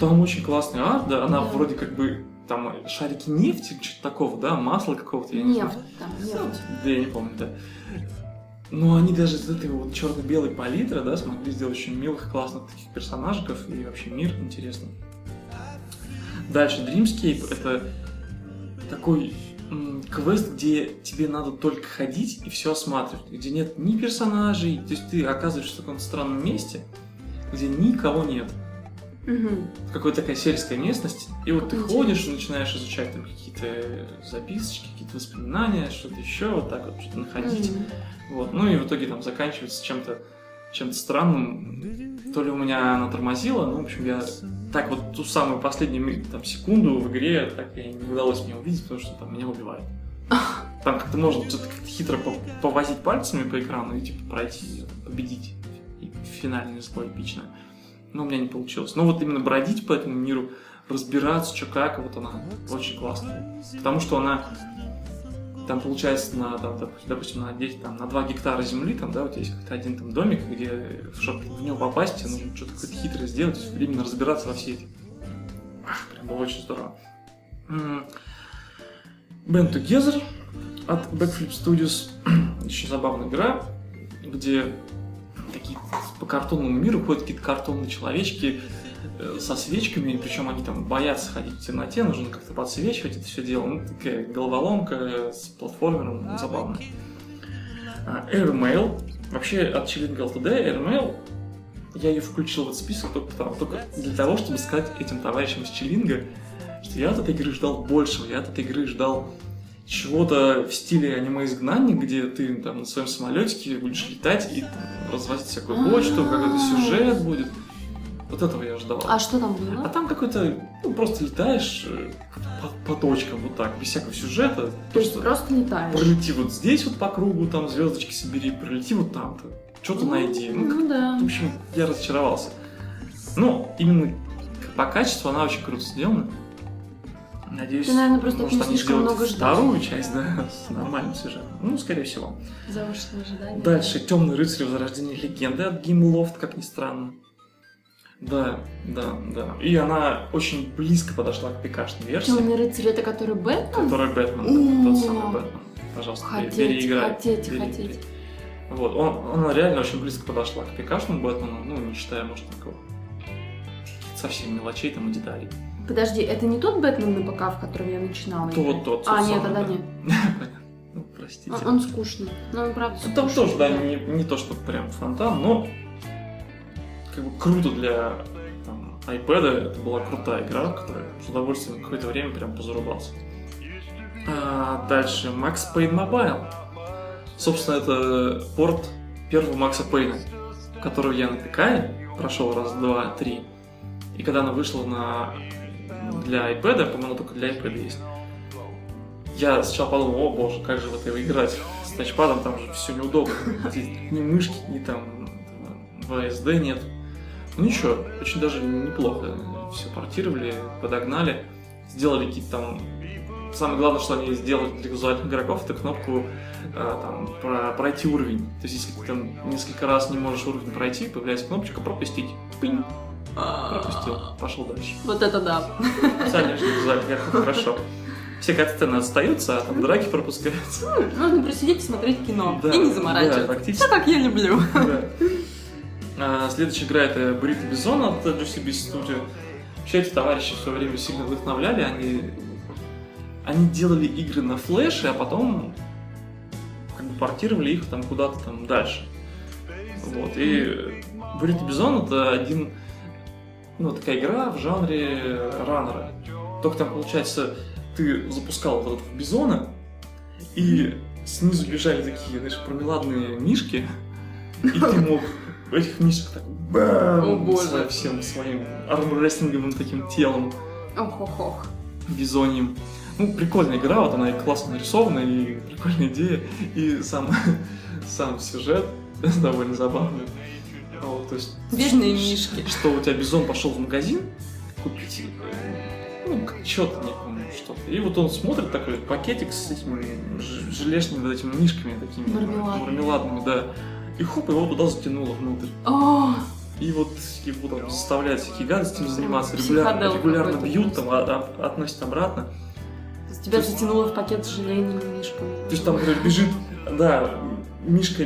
Там очень классный арт, да, она Да. вроде как бы там шарики нефти, что-то такого, да, масла какого-то, я не знаю. Нефть там, нефть. Да, я не помню, да. Но они даже из этой вот черно-белой палитры, да, смогли сделать очень милых, классных таких персонажиков и вообще мир интересный. Дальше Dreamscape — это такой м, квест, где тебе надо только ходить и все осматривать, где нет ни персонажей, то есть ты оказываешься в таком странном месте, где никого нет. Мгм. Какая-то такая сельская местность, и вот Как ты интересно. ходишь и начинаешь изучать там какие-то записочки, какие-то воспоминания, что-то еще, вот так вот что-то находить. Мгм. Вот. Ну и в итоге там заканчивается чем-то чем-то странным. То ли у меня она тормозила, ну, в общем, я так вот ту самую последнюю там, секунду в игре так и не удалось мне увидеть, потому что там меня убивают. *laughs* Там как-то можно что-то как-то хитро по- повозить пальцами по экрану и типа пройти, победить. И финальное зло эпичное. Но у меня не получилось. Но вот именно бродить по этому миру, разбираться, что как, вот она очень классная. Потому что она там получается на, там, доп- допустим, на 10, там, на 2 гектара земли, там, да, тебя есть какой-то один там домик, где, чтобы в него попасть, тебе нужно что-то какое-то хитрое сделать, именно разбираться во всей этой. Ах, прям было очень здорово. Band Together от Backflip Studios. *clears throat* Очень забавная игра, где такие по картонному миру ходят какие-то картонные человечки э, со свечками, причем они там боятся ходить в темноте, нужно как-то подсвечивать это все дело. Ну, такая головоломка с платформером, забавно. А, Airmail. Вообще от Chilling LTD Airmail я ее включил в этот список только, потому- только для того, чтобы сказать этим товарищам из Чилинга, что я от этой игры ждал большего, я от этой игры ждал чего-то в стиле аниме-изгнанник, где ты там на своем самолетике будешь летать и там, развозить всякую почту, какой-то сюжет будет. Вот этого я ждал. А что там А было? там какой-то, ну, просто летаешь э, по, по точкам вот так, без всякого сюжета. То есть Просто летаешь. пролети вот здесь вот по кругу, там звездочки собери, пролети вот там-то, что-то найди. Ну, Ну да. в общем, я разочаровался. Но именно к- по качеству она очень круто сделана. Надеюсь, Ты, наверное, просто может, они слишком много ждал. вторую часть, да, *laughs* с нормальным сюжетом. Ну, скорее всего. Завышенные ожидания. Дальше Темный рыцарь Возрождение легенды от Гимлофт, как ни странно. Да, да, да. И она очень близко подошла к пикашной версии, Темный рыцарь это который Бэтмен? которая Бэтмен, да, тот самый Бэтмен. Пожалуйста, Хотеть, переиграй. хотеть, Пере- хотеть. Вот, он, она реально очень близко подошла к пикашному Бэтмену, ну, не считая, может, такого совсем мелочей там и деталей. Подожди, это не тот Бэтмен на ПК, в котором я начинала? То играть? вот тот. А, тот нет, тогда да. нет. *laughs* Ну, простите. Он, он скучный. Ну, он правда Ну, Там скучный, тоже, да, не, не то, что прям фонтан, но как бы круто для там, iPad, это была крутая игра, которая с удовольствием какое-то время прям позарубался. А, дальше Max Payne Mobile. Собственно, это порт первого Макса Пейна, которого я на ПК прошел раз, два, три. И когда она вышла на для iPad, по-моему, только для iPad есть. Я сначала подумал, о боже, как же в это играть с тачпадом, там же все неудобно. Здесь ни мышки, ни там VSD нет. Ну ничего, очень даже неплохо. Все портировали, подогнали, сделали какие-то там... Самое главное, что они сделали для визуальных игроков, это кнопку э, там, про- пройти уровень. То есть, если ты там несколько раз не можешь уровень пройти, появляется кнопочка пропустить. Пинь, пропустил, пошел дальше. Вот это да. Специально для визуальных игроков хорошо. Все катсцены остаются, а там драки пропускаются. Можно просидеть и смотреть кино. Да, и не да, заморачиваться. фактически. Все как я люблю. Да. А, Следующая игра это Burrito Bison от GCB Studio. Вообще эти товарищи в свое время сильно вдохновляли. Они, они делали игры на флеше, а потом как бы портировали их там куда-то там дальше. Вот. И Burrito Bison это один, ну, такая игра в жанре раннера. Только там, получается, ты запускал вот этого бизона, и снизу бежали такие, знаешь, промеладные мишки, и ты *laughs* мог этих мишек так бам, О, боже. со всем своим армрестлинговым таким телом Ох-ох-ох. бизоньем. Ну, прикольная игра, вот она и классно нарисована, и прикольная идея, и сам, *laughs* сам сюжет *laughs* довольно забавный. Вот, то есть, Бедные мишки. что у тебя бизон пошел в магазин купить, ну, что-то, не помню, что-то. И вот он смотрит такой пакетик с этими желешными вот этими мишками такими Мармеладными. мармеладными, да. И хоп, его туда затянуло внутрь. О, И вот его там заставляют всякие гадостями заниматься, регулярно, регулярно бьют, там, а- а- относят обратно. то есть тебя затянуло в пакет с желейными мишками. То есть там, например, бежит, да, Мишка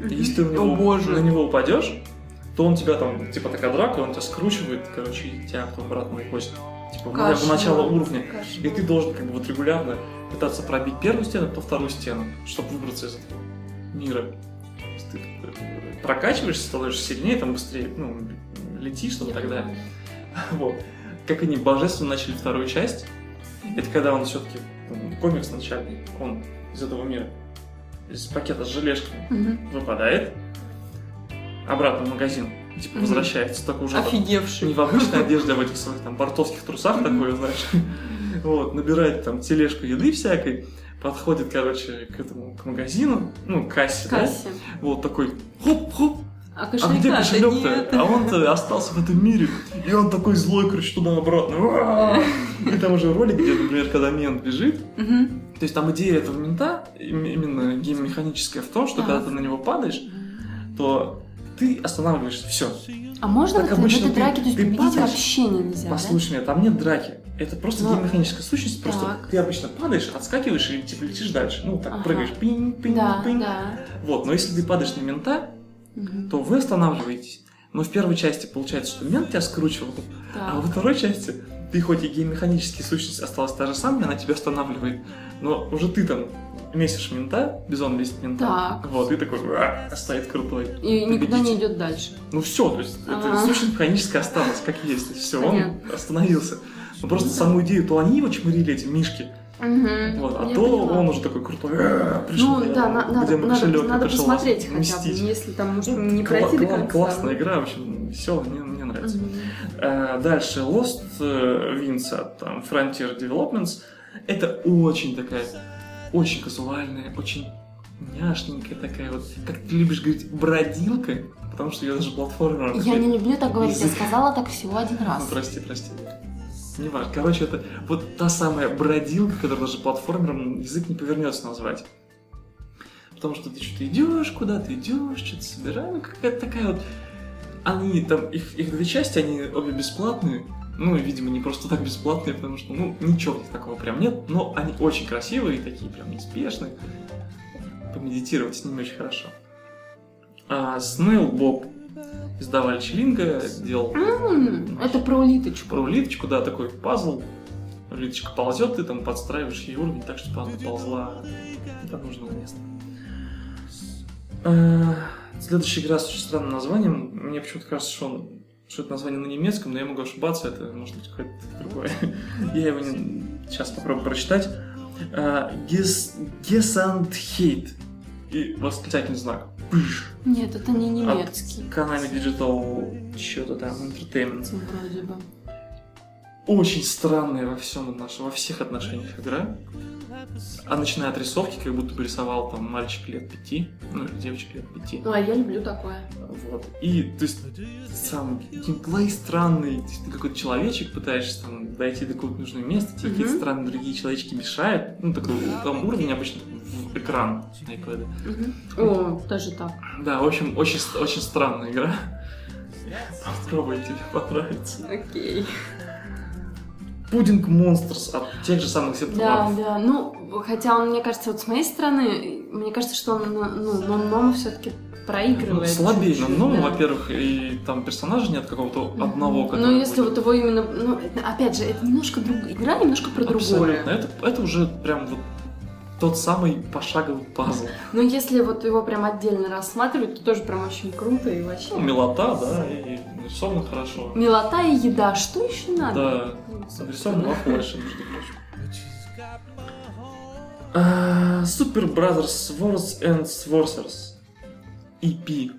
и если ты на него, О, боже. на него упадешь, то он тебя там, типа такая драка, он тебя скручивает, короче, и тебя потом обратно уходит. Типа в- в Кошмар. начало уровня. Кошмар. И ты должен как бы вот регулярно пытаться пробить первую стену, потом вторую стену, чтобы выбраться из этого мира. То есть ты бы прокачиваешься, становишься сильнее, там быстрее, ну, летишь там и так далее. *laughs* Вот. Как они божественно начали вторую часть, это когда он все-таки, комикс начальный, он из этого мира, из пакета с желешками Мгм. выпадает, обратно в магазин, типа Мгм. возвращается, только уже Офигевший. не в обычной одежде, а в этих своих там борцовских трусах такой, знаешь. Вот, набирает там тележку еды всякой, подходит, короче, к этому, к магазину, ну, к кассе, да? Кассе. Вот такой, хоп-хоп, А а где кошелек-то? А он-то остался в этом мире. И он такой злой, короче, туда-обратно. И там уже ролик, где, например, когда мент бежит. То есть там идея этого мента, им- именно гейммеханическая, в том, что Так. когда ты на него падаешь, то ты останавливаешься, все. А можно в обычно этой драке, то есть победить падаешь, вообще нельзя, да? Послушай меня, там нет драки. Это просто Ну, гейммеханическая сущность, просто так. ты обычно падаешь, отскакиваешь и типа летишь дальше. Ну, так, Ага. прыгаешь, пинь, пинь, Да, пинь. да. Вот, но если ты падаешь на мента, Мгм. то вы останавливаетесь. Но в первой части получается, что мент тебя скручивал, а Так. во второй части ты хоть и гейммеханически сущность осталась та же самая, она тебя останавливает, но уже ты там месишь мента, бизон месит мента, Так. вот, и такой, стоит крутой. И никуда не идет дальше. Ну все, то есть это Ага. сущность механическая осталась, как есть, все, он остановился. Ну просто саму идею, то они его чмырили, эти мишки, Мгм. вот, а Я то поняла. он уже такой крутой, «А, пришел, Ну да, на- надо, где надо, кошелек, надо посмотреть хотя бы, мстить». если там, может, Ну, не пройти до конца. Классная игра, в общем, все, мне, мне нравится. Мгм. Э, Дальше Lost э, Winds от там, Frontier Developments. Это очень такая, очень казуальная, очень няшненькая такая вот, как ты любишь говорить, бродилка, потому что я даже платформер. Я не люблю так говорить, я сказала так всего один Ну, раз. прости, прости. Не важно. Короче, это вот та самая бродилка, которая даже платформером язык не повернется назвать. Потому что ты что-то идешь куда-то, идешь, что-то собираешь. Ну, какая-то такая вот... Они там, их, их две части, они обе бесплатные. Ну, видимо, не просто так бесплатные, потому что, ну, ничего такого прям нет. Но они очень красивые, такие прям неспешные. Помедитировать с ними очень хорошо. А Снейл Боб издавали Челинга, делал Это про улиточку. про улиточку, да, такой пазл. Улиточка ползет, ты там подстраиваешь ей уровень так, чтобы она ползла до нужного места. А, Следующая игра с очень странным названием. Мне почему-то кажется, что, он, что это название на немецком, но я могу ошибаться, это может быть какое-то другое. *laughs* Я его не... сейчас попробую прочитать. Ges- Gesamtheit. И восклицательный знак. Нет, это не немецкий. Konami Digital что-то там, Entertainment. Вроде бы. очень странная во всем во всех отношениях игра. А начиная от рисовки, как будто бы рисовал там мальчик лет пяти, ну или девочка лет пяти. Ну, а я люблю такое. Вот. И, то есть, сам геймплей странный, то есть ты какой-то человечек пытаешься там дойти до какого-то нужного места, тебе какие-то Мгм. странные другие человечки мешают. Ну, такой там уровень обычно экран на iPad. О, даже так. Да, в общем, очень, очень странная игра. Попробуй, тебе понравится. Окей. Пудинг Монстрс от тех же самых Set Да, да. Ну, хотя он, мне кажется, вот с моей стороны, мне кажется, что он, ну, но все-таки проигрывает. Ну, слабее, чуть-чуть, но, ну, да. во-первых, и там персонажа нет какого-то одного, который Ну, если будет- вот его именно... Ну, опять же, это немножко другая игра, немножко про Абсолютно. другое. Это, это уже прям вот тот самый пошаговый пазл. Но если вот его прям отдельно рассматривать, то тоже прям очень круто и вообще... Ну, милота, да, и нарисовано хорошо. Милота и еда, что еще надо? Да, Ну, нарисовано во флеше, между прочим. А, Super Brothers Swords and Sorcerers. EP.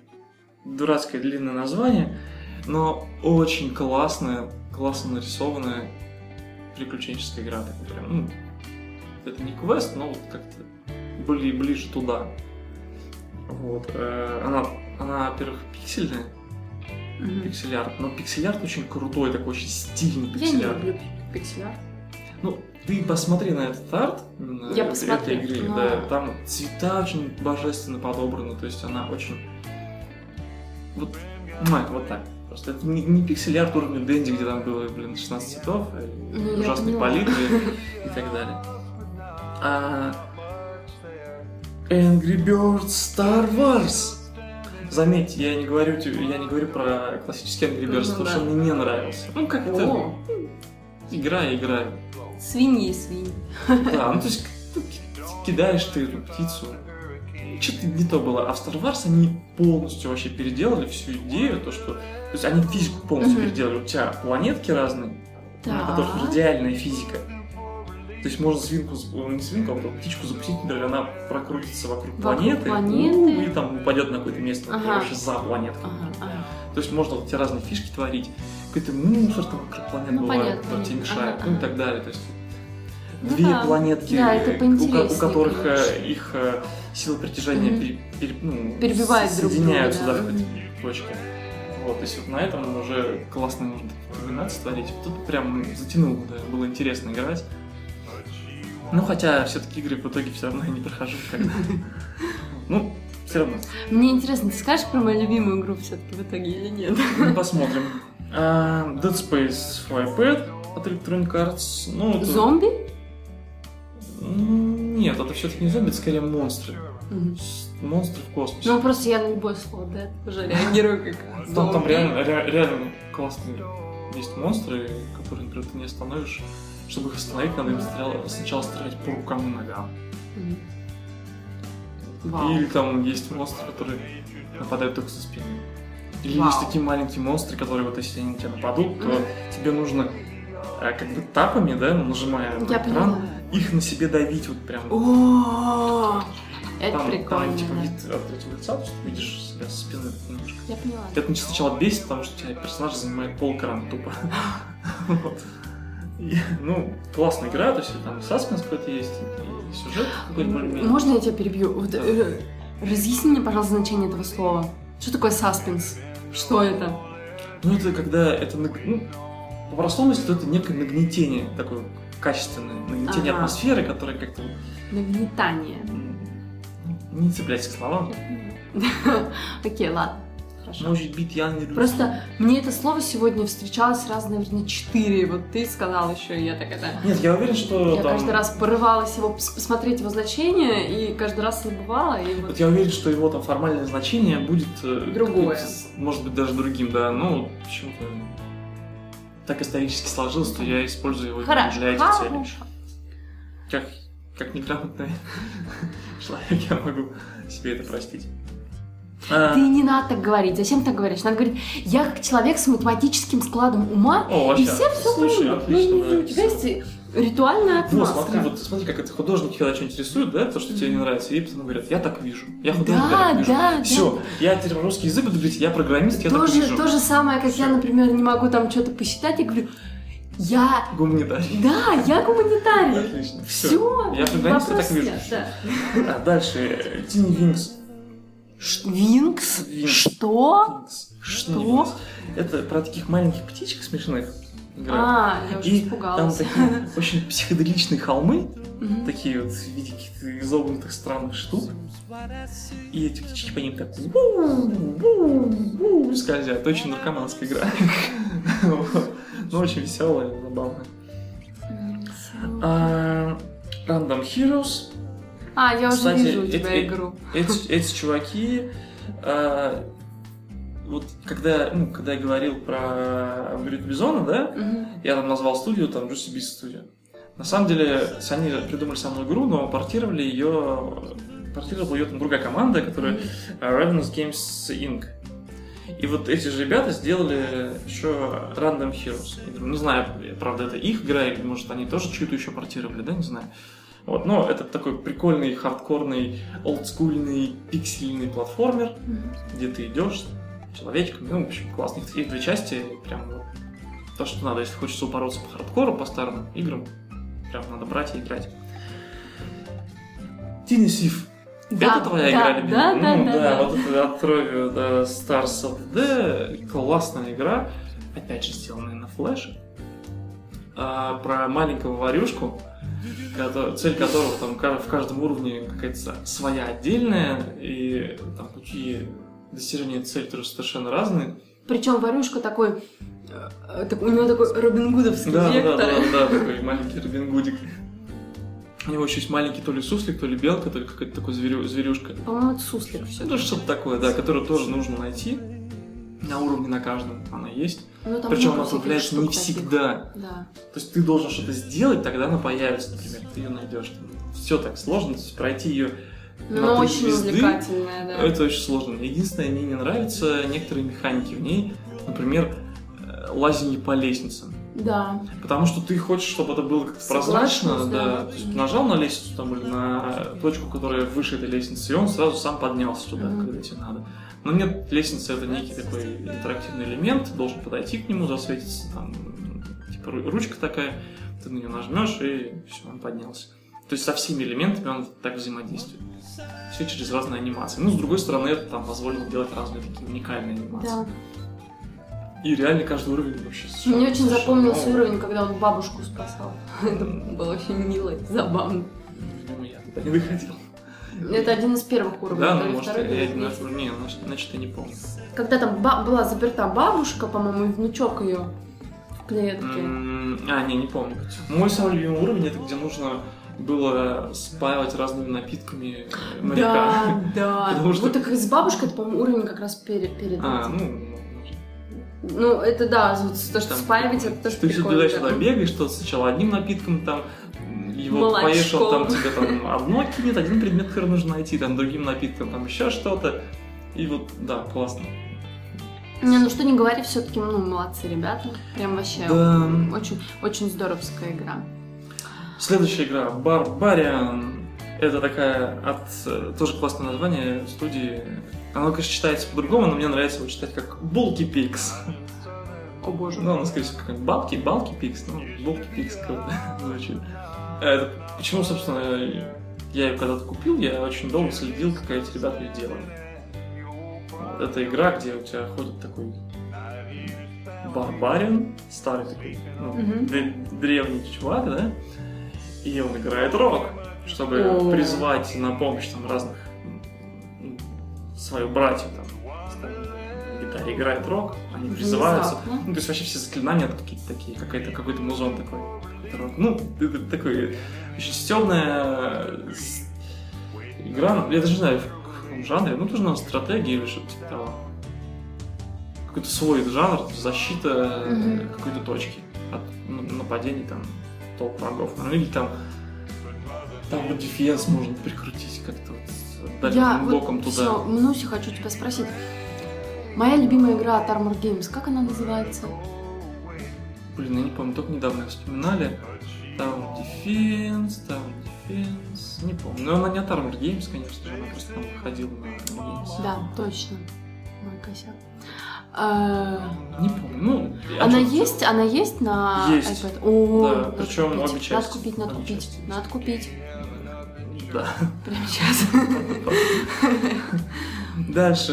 Дурацкое длинное название, но очень классная, классно нарисованная приключенческая игра. такая прям, ну, это не квест, но вот как-то были ближе туда. Вот. э, Она, она, во-первых, пиксельная, Мгм. пиксель-арт, но пиксель-арт очень крутой, такой очень стильный Я не пиксель-арт. люблю пиксель-арт. Ну, ты посмотри на этот арт, именно Я этой посмотрю, игры, но- да, там цвета очень божественно подобраны, то есть она очень... Вот, мать, вот так. Просто это не, не пиксель-арт уровня Дэнди, где там было, блин, 16 цветов, Ну, ужасные палитры *laughs* и так далее. А... Angry Birds Star Wars. Заметьте, я не говорю, я не говорю про классический Angry Birds, Ну потому да. что он мне не нравился. Ну, как это... Игра игра. свиньи свиньи. Да, ну то есть ки- кидаешь ты эту птицу. Что-то не то было. А в Star Wars они полностью вообще переделали всю идею, то что... То есть они физику полностью переделали. У тебя планетки разные, на которых радиальная физика. То есть можно свинку, э, не свинку, а вот птичку запустить, например, она прокрутится вокруг, Вокруг планеты, планеты. у, и там упадет на какое-то место, Ага. вообще за планеткой. Ага, ага. То есть можно вот эти разные фишки творить. Какой-то мусор там вокруг планет Ну, бывает, понятно, который тебе мешает, Ага, ну и так далее. То есть Ну две да. планетки, Да, э, у, у которых э, конечно. их э, сила притяжения Мгм. пере- пере- ну, Перебивает друг друга, да. в эти Мгм. точки. Вот, то есть вот на этом уже классно можно такие комбинации творить. Тут прям затянуло, да, было интересно играть. Ну, хотя все-таки игры в итоге все равно я не прохожу когда. *laughs* Ну, все равно. Мне интересно, ты скажешь про мою любимую игру все-таки в итоге или нет? Ну, посмотрим. А, Dead Space for iPad от Electronic Arts. Ну, это- Зомби? Нет, это все-таки не зомби, это скорее монстры. С- Монстры в космосе. Ну, просто я на любое слово, да, уже реагирую как *laughs* Там, там реально, ре- реально классные есть монстры, которые, например, ты не остановишь. Чтобы их остановить, надо им сначала стрелять по рукам и ногам. Вау. Или там есть монстры, которые нападают только со спины. Или Вау. есть такие маленькие монстры, которые вот если они на тебя нападут, то тебе нужно э, как бы тапами, да, нажимая на Я экран, их на себе давить вот прям. О, Это там, прикольно. там, типа вид от третьего лица, то есть ты видишь себя со спины немножко. Я поняла. Это сначала бесит, потому что у тебя персонаж занимает пол экрана тупо. *gasps* *laughs* Вот. Ну, классная игра, то есть там саспенс какой-то есть, и сюжет какой-то более-менее. Можно я тебя перебью? Вот, Да. э, разъясни мне, пожалуйста, значение этого слова. Что такое саспенс? Что это? Ну, это когда это... Ну, по-простому, если то это некое нагнетение, такое качественное нагнетение Ага. атмосферы, которое как-то Нагнетание. не цепляйся к словам. Окей, ладно. Хорошо. Может быть, я не люблю. Просто мне это слово сегодня встречалось раз, наверное, четыре. Вот ты сказал еще, и я так это... Нет, я уверен, что Я там... каждый раз порывалась его пос- посмотреть его значение, и каждый раз забывала, и вот... Вот я уверен, что его там формальное значение будет... э, Другое. Может быть, даже другим, да. Ну, почему-то так исторически сложилось, что я использую его Хорошо, для этих целей. хорошо. Как, как неграмотный *laughs* человек я могу себе это простить. А, Ты не надо так говорить. Зачем так говоришь? Надо говорить, я как человек с математическим складом ума, О, и все все слушай, поймут. отлично, Ну, у тебя есть ритуальная Вот, отмазка. смотри, вот смотри, как это художники, когда что-нибудь рисуют, да, то, что тебе не нравится, и потом говорят, я так вижу. Я художник, я Да, так вижу. да, да. Все, я теперь русский язык буду говорить, я программист, я то, так вижу. то же самое, как я, Всё. например, не могу там что-то посчитать, я говорю, я, Гуманитарий. да, я гуманитарий. Отлично. Все. Все, Я программист, я так вижу. Да. А дальше, Тини Винкс. Винкс? Винкс. Что? Винкс. Что? Винкс. Это про таких маленьких птичек смешных играют. А, я уже И там испугалась. такие *laughs* очень психоделичные холмы, такие вот в виде каких-то изогнутых странных штук. И эти птички по ним так скользят. Очень наркоманская игра. *laughs* Но очень веселая, забавная. А, Random Heroes. А, я уже Кстати, вижу у тебя эти- игру. Эти, эти чуваки, а, вот когда, ну, когда я говорил про Брюд Бизона, да, Мгм. я там назвал студию, там Juicy Beast Studio. На самом деле, они придумали саму игру, но портировали ее, портировала ее там другая команда, которая э, Ravenous Games Inc. И вот эти же ребята сделали еще Random Heroes игру. Не знаю, правда, это их игра, или может они тоже чью-то еще портировали, да, не знаю. Вот, но это такой прикольный, хардкорный, олдскульный, пиксельный платформер, Мгм. где ты идешь человечком. Ну, в общем, классный. Их есть две части, прям вот то, что надо, если хочется упороться по хардкору, по старым играм, прям надо брать и играть. Тини Сив. Да, это твоя да, игра любимая? Да, да, ну, да, да, да. вот это от Troy до Stars of Day. Классная игра. Опять же, сделанная на флеше. А, про маленького варюшку, цель которого там в каждом уровне какая-то своя отдельная, и там пути достижения цели тоже совершенно разные. Причем Варюшка такой, э, так- у него такой Робин Гудовский Да, да, вектор. да, да, *laughs* такой маленький Робин Гудик. У него еще есть маленький то ли суслик, то ли белка, то ли какая-то такой зверю- зверюшка. По-моему, это суслик все. Ну, что-то такое, да, которое тоже нужно найти. На уровне на каждом она есть. Ну, Причем она появляется не таких. всегда. Да. То есть ты должен что-то сделать, тогда она появится, например, ты ее найдешь. Все так сложно, то есть пройти ее Но три очень звезды увлекательная, да. это очень сложно. Единственное, мне не нравятся некоторые механики в ней, например, э, лазение по лестницам. Да. Потому что ты хочешь, чтобы это было как-то прозрачно, да. да. То есть нажал на лестницу там или на точку, которая выше этой лестницы, и он сразу сам поднялся туда, Мгм. когда тебе надо. Но нет, лестница это некий такой интерактивный элемент, должен подойти к нему, засветится там типа ру- ручка такая, ты на нее нажмешь и все, он поднялся. То есть со всеми элементами он так взаимодействует. Все через разные анимации. Ну, с другой стороны, это там позволило делать разные такие уникальные анимации. Да. И реально каждый уровень вообще совершенно- Мне очень запомнился новый. уровень, когда он бабушку спасал. *laughs* Это было очень мило и забавно. Видимо, я туда не доходил. Это один из первых уровней. Да, ну может, второй, я уже... Не, значит, значит, я не помню. Когда там ба- была заперта бабушка, по-моему, и внучок ее в клетке. А, не, не помню. Мой самый любимый уровень, это где нужно было спаивать разными напитками моряка. Да, да. *laughs* Потому что- Вот так с бабушкой, это, по-моему, уровень как раз перед, перед А, этим. ну. Ну, это да, вот то, что Там спаивать, это тоже Ты прикольно. туда-сюда да. бегаешь, что сначала одним напитком там его Молочком. он там тебе там одно кинет, один предмет, который нужно найти, там другим напитком там еще что-то. И вот, да, классно. Не, ну что не говори, все-таки, ну, молодцы ребята. Прям вообще Да. очень, очень здоровская игра. Следующая игра Barbarian. Это такая от э, тоже классное название студии. Оно, конечно, читается по-другому, но мне нравится его читать как Bulky Pix. О боже. Ну, оно, скорее всего, как Балки, Балки Пикс, ну, Pix круто *laughs* звучит. А Это, почему, собственно, я ее когда-то купил, я очень долго следил, как эти ребята ее делали. Вот, Это игра, где у тебя ходит такой барбарин, старый такой, ну, д- древний чувак, да, и он играет рок, чтобы О. призвать на помощь там разных свою братью там, гитаре играет рок, они призываются. Внезапно. Ну, то есть вообще все заклинания какие-то такие, какой-то какой-то музон такой. рок. Ну, это такой очень стебная игра, я даже не знаю, в каком жанре, ну, тоже на стратегии или что-то типа того. Какой-то свой жанр, защита Мгм. какой-то точки от н- нападений там толп врагов. Ну, или там там вот дефенс можно прикрутить как-то вот дать Я боком вот туда. всё, Мнуся, хочу тебя спросить. Моя любимая игра от Armor Games, как она называется? Блин, я не помню, только недавно вспоминали. Tower Defense, Tower Defense, не помню. Но она не от Armor Games, конечно же, она просто там выходила на Armor Games. Да, точно. Мой косяк. Э, Не помню, ну... а Она есть, она есть на Есть. iPad? О, Да, надо купить. обе Надо части. купить, надо купить, части есть. надо купить. Да. Прямо сейчас. Дальше,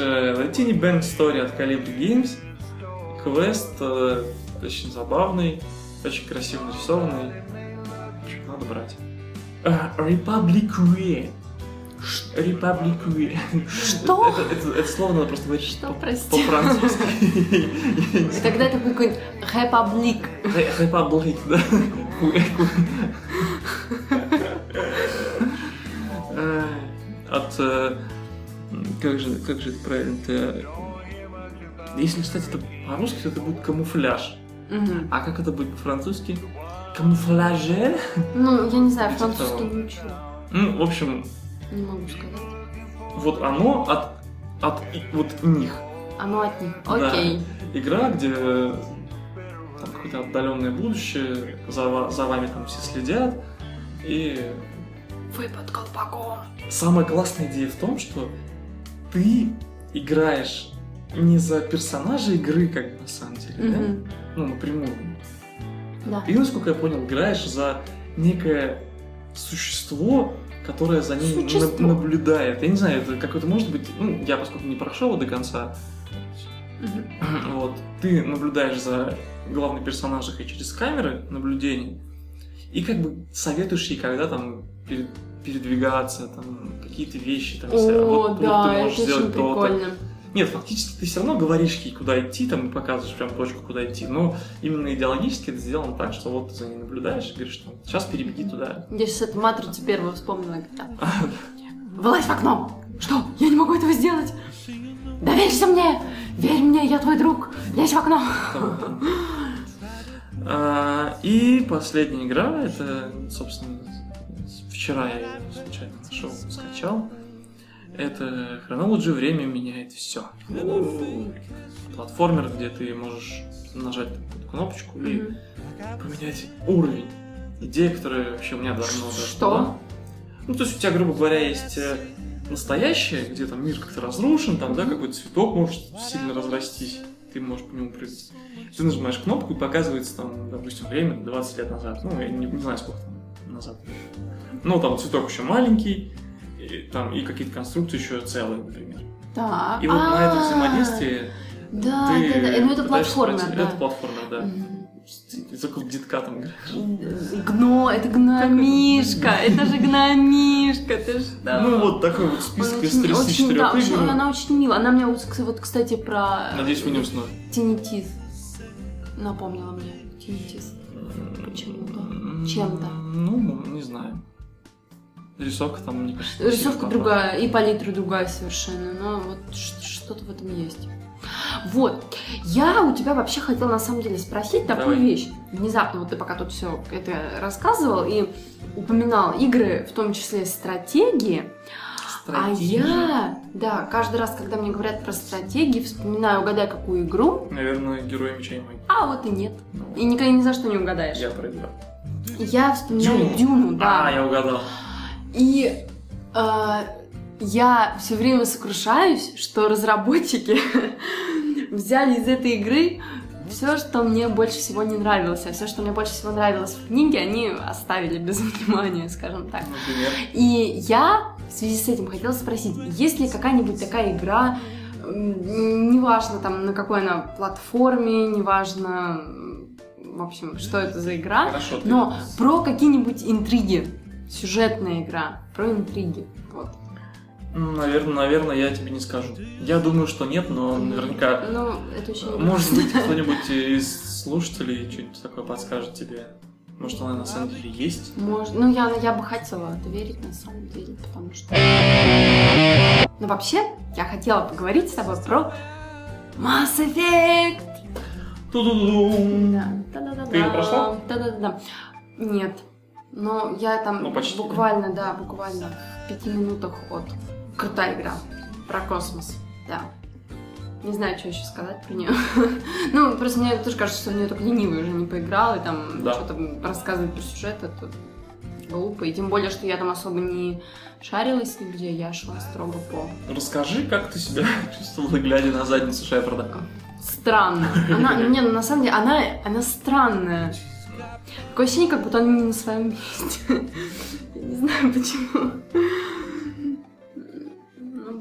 Tiny Bang Story от Calibri Games. Квест э, очень забавный, очень красиво нарисованный. В общем, надо брать. А, Republic Way. Republic Way. Что? Это, это- это слово надо просто говорить Что, по- прости? по-французски. И тогда это будет какой-нибудь Republic. Ре- Republic, да. Как же, как же это правильно-то? Если, кстати, это по-русски, то это будет камуфляж. Мгм. А как это будет по-французски? Камуфляже? Ну, я не знаю, Типа французский не учу. Ну, в общем, Не могу сказать. вот оно от, от вот них. Оно от них. Да. Окей. Игра, где там какое-то отдаленное будущее, за, за вами там все следят. И Вы под колпаком. самая классная идея в том, что ты играешь не за персонажа игры, как бы на самом деле, да? Мгм. Ну, напрямую. Да. Ты, насколько я понял, играешь за некое существо, которое за ним на- наблюдает. Я не знаю, это какое-то может быть. Ну, я поскольку не прошел его до конца, Мгм. вот, ты наблюдаешь за главной персонажей через камеры наблюдений и как бы советуешь ей, когда там пере- передвигаться, там какие-то вещи, там, если- О, вот, вот да, ты можешь это сделать очень то-то. прикольно. Нет, фактически ты все равно говоришь ей, куда идти, там, и показываешь прям точку, куда идти. Но именно идеологически это сделано так, что вот ты за ней наблюдаешь и говоришь, что сейчас перебеги туда. Я сейчас эту матрицу первую вспомнила. когда Вылазь в окно! Что? Я не могу этого сделать! Доверься мне! Верь мне, я твой друг! Лезь в окно! Там. А, И последняя игра, это, собственно, вчера я ее случайно нашел, скачал. Это Chronology «Время меняет все». Платформер, где ты можешь нажать кнопочку и поменять уровень. Идея, которая вообще у меня давно даже Что? была. Ну, то есть у тебя, грубо говоря, есть э, настоящее, где там мир как-то разрушен, там, да, какой-то цветок может сильно разрастись, ты можешь по нему прыгать. Ты нажимаешь кнопку и показывается там, допустим, время 20 лет назад. Ну, я не, не знаю, сколько там назад. Ну, там цветок еще маленький, и, там, и какие-то конструкции еще целые, например. Так. И вот на это А, взаимодействие Да, ты да, да. Ну, это платформер, пройти. да. Это платформер, да. Мгм. Только в детка там играешь. Гно, это гномишка, это же гномишка, ты что? Ну, вот такой вот список из очень- 34 очень- да, игр. Она очень мила. Она мне, вот, кс- вот, кстати, про Надеюсь, вы не уснули. Тинитис напомнила мне. Тинитис. Почему-то. Чем-то. Ну, не знаю. Рисовка там, мне кажется, Рисовка другая, и палитра другая совершенно, но вот что-то в этом есть. Вот, я у тебя вообще хотела на самом деле спросить такую Давай. вещь. Внезапно, вот ты пока тут все это рассказывал и упоминал игры, в том числе стратегии, а Стратегия. я, да, каждый раз, когда мне говорят про стратегии, вспоминаю, угадай, какую игру, Наверное, герой меча и магии. а вот и нет. Ну, И никогда ни за что не угадаешь. Я проиграл. Я вспоминаю Дюну. Дюну, да. А, я угадал. И э, я все время сокрушаюсь, что разработчики *laughs* взяли из этой игры все, что мне больше всего не нравилось, а все, что мне больше всего нравилось в книге, они оставили без *laughs* внимания, скажем так. Например. И я в связи с этим хотела спросить, есть ли какая-нибудь такая игра, Неважно там на какой она платформе, неважно, в общем, что это за игра. Хорошо, Но про какие-нибудь интриги. Сюжетная игра. Про интриги. Вот. Наверное, наверное, я тебе не скажу. Я думаю, что нет, но наверняка... Ну, это очень... Может быть, *laughs* кто-нибудь из слушателей что-нибудь такое подскажет тебе. Может, она на самом деле есть? Может, ну я, я бы хотела это верить на самом деле, потому что... Но вообще, я хотела поговорить с тобой про Mass Effect. Ту-ду-ду. Да. Та-да-да-да. Ты её прошла? Да-да-да. Нет. Но я там Ну, почти. буквально, да, буквально в пяти минутах от... Крутая игра. Про космос. Да. Не знаю, что еще сказать про нее. *laughs* ну, просто мне тоже кажется, что в нее только ленивый уже не поиграл, и там Да. что-то рассказывать про сюжет, это глупо. И тем более, что я там особо не шарилась нигде, я шла строго по... Расскажи, как ты себя *laughs* чувствовала, глядя на задницу Шепарда. Странно. Она, *laughs* не, ну, на самом деле, она, она странная. Такое ощущение, как будто она не на своем месте. Я не знаю почему.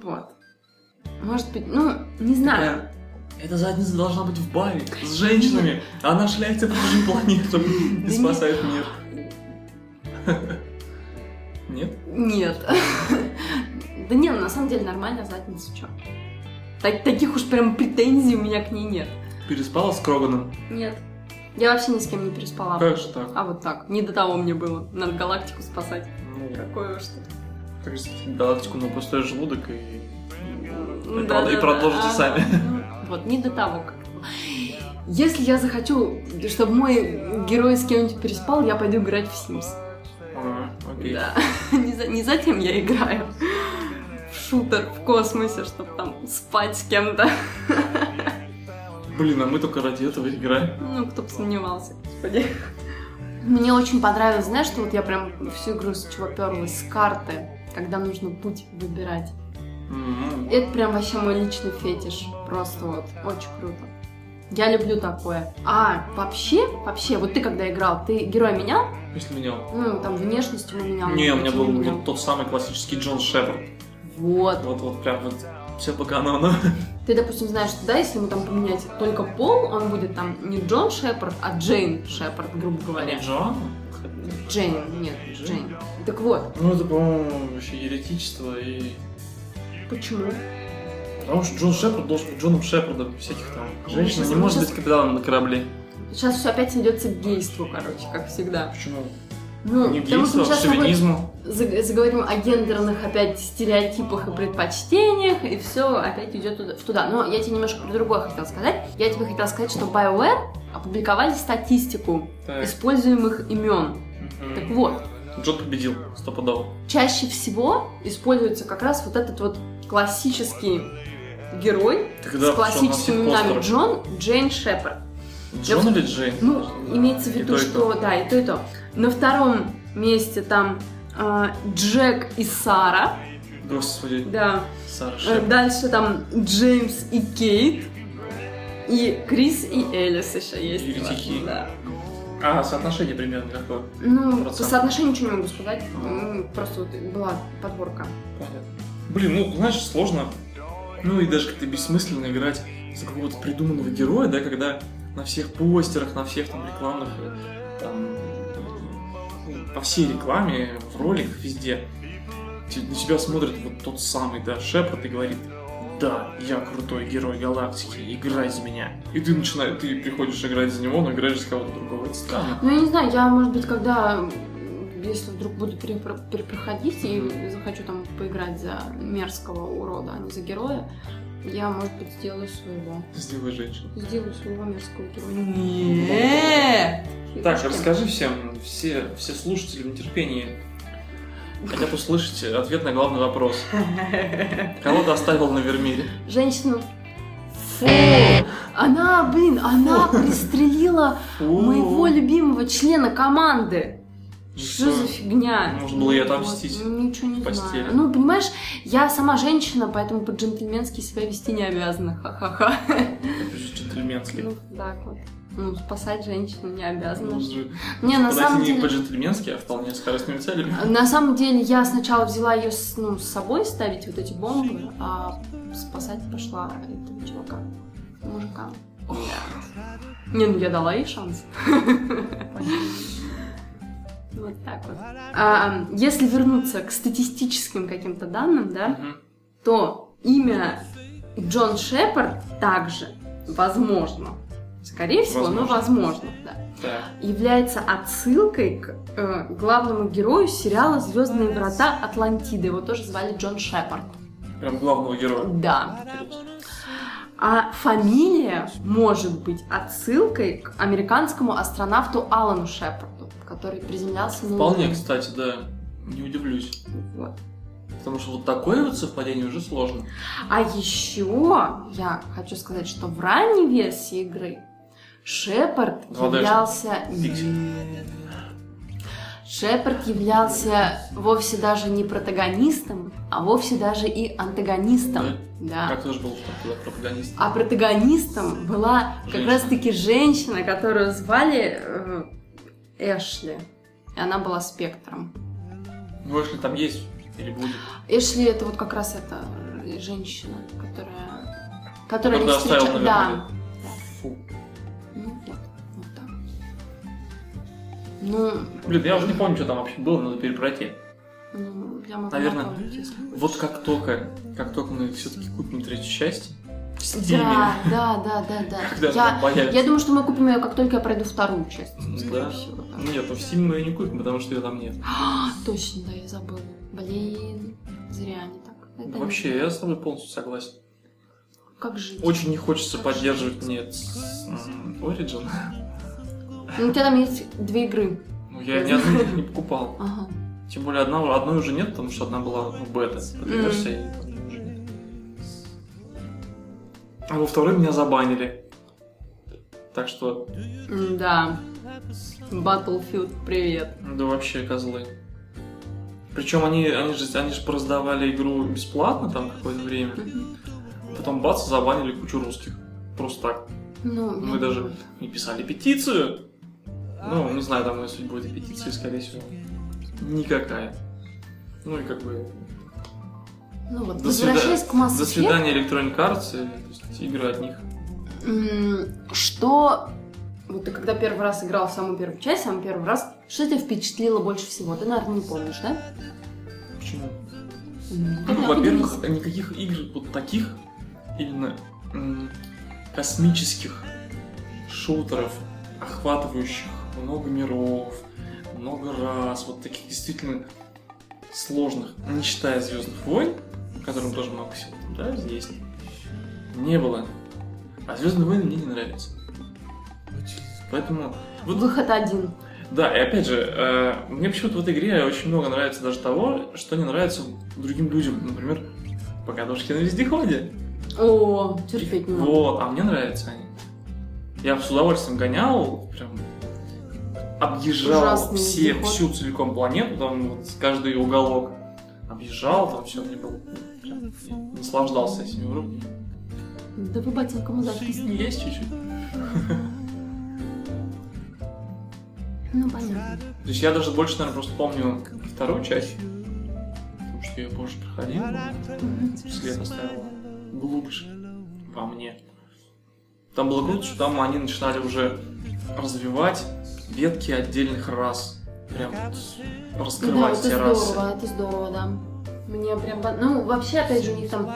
Вот. Может быть, ну, не знаю. Эта задница должна быть в баре с женщинами. а Она шляется по чужим планетам *laughs* и спасает мир. Нет? Нет. *laughs* Да не, ну, на самом деле нормальная задница, чё. Так- таких уж прям претензий у меня к ней нет. Переспала с Кроганом. Нет. Я вообще ни с кем не переспала. Как же так? А вот так. Не до того мне было. Надо галактику спасать. Ну, Какое уж тут. Как же спасти галактику на пустой желудок и... Ну, И да, прод- и да, продолжите да. сами. Ну, Вот, не до того как. Если я захочу, чтобы мой герой с кем-нибудь переспал, я пойду играть в Sims. А, окей. Да. *laughs* Не, за, не затем я играю в шутер в космосе, чтобы там спать с кем-то. *laughs* Блин, а мы только ради этого играем. Ну, кто бы сомневался, господи. Мне очень понравилось, знаешь, что вот я прям всю игру с чего перлась, с карты, когда нужно путь выбирать. М, Это прям вообще мой личный фетиш. Просто вот, очень круто. Я люблю такое. А, вообще, вообще, вот ты когда играл, ты героя менял? Если менял. Ну, там, внешность ему менял? Не, у меня был менял? вот тот самый классический Джон Шепард. Вот. Вот, вот прям вот все по канону. *laughs* Ты, допустим, знаешь, что да, если ему там поменять только пол, он будет там не Джон Шепард, а Джейн Шепард, грубо говоря. Джон? Джейн, нет, Джейн? Джейн. Так вот, Ну, это, по-моему, вообще еретичество и... почему? Потому что Джон Шепард должен быть Джоном Шепардом. Всяких там. Женщина сейчас- не ну, может сейчас- быть капитаном на корабле. Сейчас все опять идется к гейству, короче, как всегда. Почему? Ну, Не потому что мы а сейчас шовинизму. заг- заговорим о гендерных опять стереотипах и предпочтениях, и все опять идет туда, туда. Но я тебе немножко про другое хотела сказать. Я тебе хотела сказать, что BioWare опубликовали статистику Так. используемых имен. Мгм. Так вот, Джон победил, стопудово. чаще всего используется как раз вот этот вот классический герой Ты с классическими именами? Джон, Джейн Шепард. Джон или Джейн? Ну, имеется в И виду, и что да, и то, и то. На втором месте там э, Джек и Сара. Господи, Да. Сара Э, Шепард. Дальше там Джеймс и Кейт. И Крис и Элис еще есть. Еретики. Да. А, соотношение примерно какое? Ну, Процент. соотношению ничего не могу сказать. А. Просто вот была подборка. Понятно. Блин, ну, знаешь, сложно. Ну и даже как-то бессмысленно играть за какого-то придуманного героя, да, когда на всех постерах, на всех там рекламных, э, там, ну, по всей рекламе, в роликах, везде, на тебя смотрит вот тот самый, да, Шепард и говорит, да, я крутой герой галактики, играй за меня. И ты начинаешь, ты приходишь играть за него, но играешь за кого-то другого. Это странно. Ну, я не знаю, я, может быть, когда, если вдруг буду перепро- перепроходить и захочу там поиграть за мерзкого урода, а не за героя, я, может быть, сделаю своего. Сделай женщину. Сделаю своего мерзкого героя. Нет! Так, расскажи всем, все, все слушатели в нетерпении хотят услышать ответ на главный вопрос. Кого ты оставил на Вермире? Женщину. Фу! Она, блин, она пристрелила моего любимого члена команды. Что за фигня? Можно было ей Вот, отомстить ну, Ничего не постели. знаю. Ну, понимаешь, я сама женщина, поэтому по-джентльменски себя вести не обязана. Ха-ха-ха. Джентльменский. Ну, так вот. Ну, спасать женщину не обязана. Ну, Не, на самом не деле... по-джентльменски, а вполне с корыстными целями. На самом деле я сначала взяла ее с, ну, с собой ставить вот эти бомбы, а спасать пошла этого чувака, мужика. Не, ну я дала ей шанс. Вот так вот. А, если вернуться к статистическим каким-то данным, да, Мгм. то имя Джон Шепард также, возможно, скорее всего, но Возможно. возможно, да, Так. является отсылкой к э, главному герою сериала Звездные врата Атлантиды. Его тоже звали Джон Шепард. Прям главного героя. Да. А фамилия может быть отсылкой к американскому астронавту Алану Шепарду, который приземлялся на Вполне, Луну. кстати, да. Не удивлюсь. Вот. Потому что вот такое вот совпадение уже сложно. А еще я хочу сказать, что в ранней версии игры Шепард 2D-шный. являлся... Шепард являлся вовсе даже не протагонистом, а вовсе даже и антагонистом. Да. Как тоже был пропагандист. А протагонистом была как Женщина. раз-таки женщина, которую звали э, Эшли. И она была спектром. Ну, если там есть или будет. Эшли это вот как раз эта женщина, которая... Которая не встреча- Да. Ну, Блин, я уже не помню, что там вообще было, надо перепройти. ну, я могу Наверное, напомнить, Вот как только, как только мы все-таки купим третью часть, в Стиме, Да, да, да, да, да. *laughs* когда Я, я думаю, что мы купим ее, как только я пройду вторую часть. скорее Да. всего, да. Нет, ну в Steam мы ее не купим, потому что ее там нет. А, точно, да, я забыла. Блин, зря они так. Это не Вообще, я с тобой полностью согласен. Как жить? Очень не хочется поддерживать мне с- м, Origin. *laughs* Ну, у тебя там есть две игры. Ну, я ни одну не покупал. Ага. Тем более одна, одной уже нет, потому что одна была ну, бета. И уже нет. А во второй меня забанили. Так что, Да. Battlefield, привет. да вообще козлы. Причем они, они же, они же раздавали игру бесплатно там какое-то время. Потом бац, забанили кучу русских. Просто так. Ну, Мы я даже не писали петицию. Ну, не знаю, там если будет и петиция, скорее всего. Никакая. Ну и как бы... Ну вот, До возвращаясь к Mass До Effect, свидания, Electronic Arts, и, то есть, игры от них. что... Вот ты когда первый раз играл в самую первую часть, самый первый раз, что тебя впечатлило больше всего? Ты, наверное, не помнишь, да? Почему? Ну, Ну, во-первых, поделись. никаких игр вот таких, именно космических шутеров, охватывающих много миров, много раз, вот таких действительно сложных, не считая Звездных войн, которым тоже много всего там, да, есть, не было. А Звездные войны мне не нравятся. Поэтому, вот Выход один. да, и опять же, э, мне почему-то в этой игре очень много нравится даже того, что не нравится другим людям. Например, покадушки на вездеходе. О, терпеть не могу. Вот, а мне нравятся они. Я с удовольствием гонял, прям объезжал все, вездеход. всю целиком планету, там вот каждый уголок объезжал, там все, мне было прям, наслаждался этими уровнями. Да вы, батенька, мудак. Есть чуть-чуть. *laughs* Ну, понятно. То есть я даже больше, наверное, просто помню вторую часть, потому что я позже проходил, след оставила глубже во мне. Там было круто, что там они начинали уже развивать ветки отдельных рас. Прям вот Да, раскрывать это все расы. здорово, это здорово, да. Мне прям... Ну, вообще, опять же, у них там,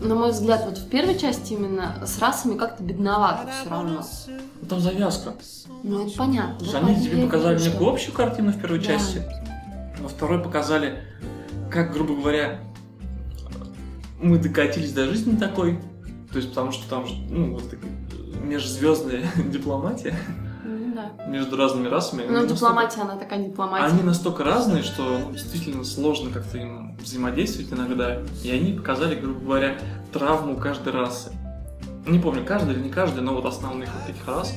на мой взгляд, вот в первой части именно с расами как-то бедновато все равно. Ну, там завязка. Ну, это понятно. То есть Вот они тебе показали говорю, некую общую картину в первой Да. части, во второй показали, как, грубо говоря, мы докатились до жизни такой. То есть потому что там же, ну, вот такая межзвездная *laughs* дипломатия да. между разными расами. Ну, дипломатия, она такая настолько- дипломатия. Они настолько разные, что ну, действительно сложно как-то им взаимодействовать иногда. И они показали, грубо говоря, травму каждой расы. Не помню, каждый или не каждый, но вот основных вот этих рас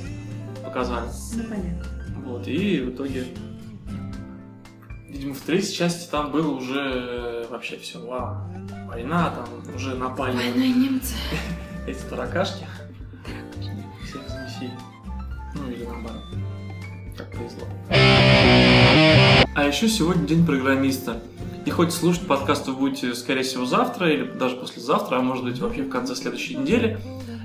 показали. Ну, понятно. Вот, и в итоге, видимо, в третьей части там было уже э, вообще все, вау, война, там уже напали Война и немцы. *laughs* эти таракашки. Повезло. А еще сегодня день программиста. И хоть слушать подкаст вы будете, скорее всего, завтра или даже послезавтра, а может быть вообще в конце следующей недели,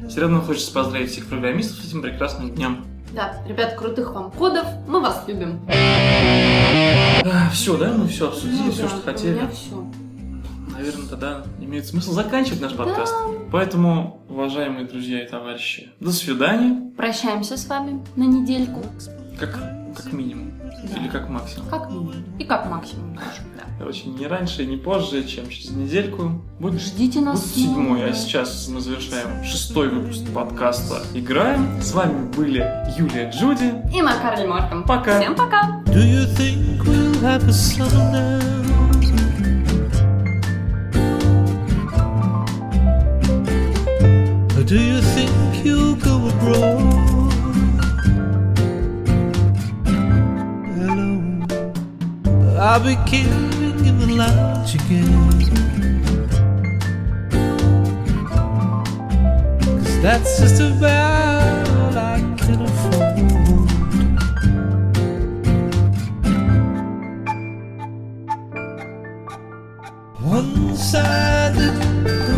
все равно хочется поздравить всех программистов с этим прекрасным днем. Да, ребят, крутых вам кодов, мы вас любим. все, да? Мы все обсудили, Ну все, да, что у хотели. меня все. Наверное, тогда имеет смысл заканчивать наш подкаст. Поэтому, уважаемые друзья и товарищи, до свидания. Прощаемся с вами на недельку. Как, как минимум. Да. Или как максимум. Как минимум. И как максимум тоже, да. *laughs* Короче, не раньше и не позже, чем через недельку. Будет, Ждите нас будет седьмой, а сейчас мы завершаем шестой выпуск подкаста «Играем». С вами были Юлия Джуди. И Макар Лемортом. Пока. Всем пока. Do you think we'll have a sundown? Do you think you'll go abroad? I'll be became giving lunch again. Cause that's just about I can afford. One sided.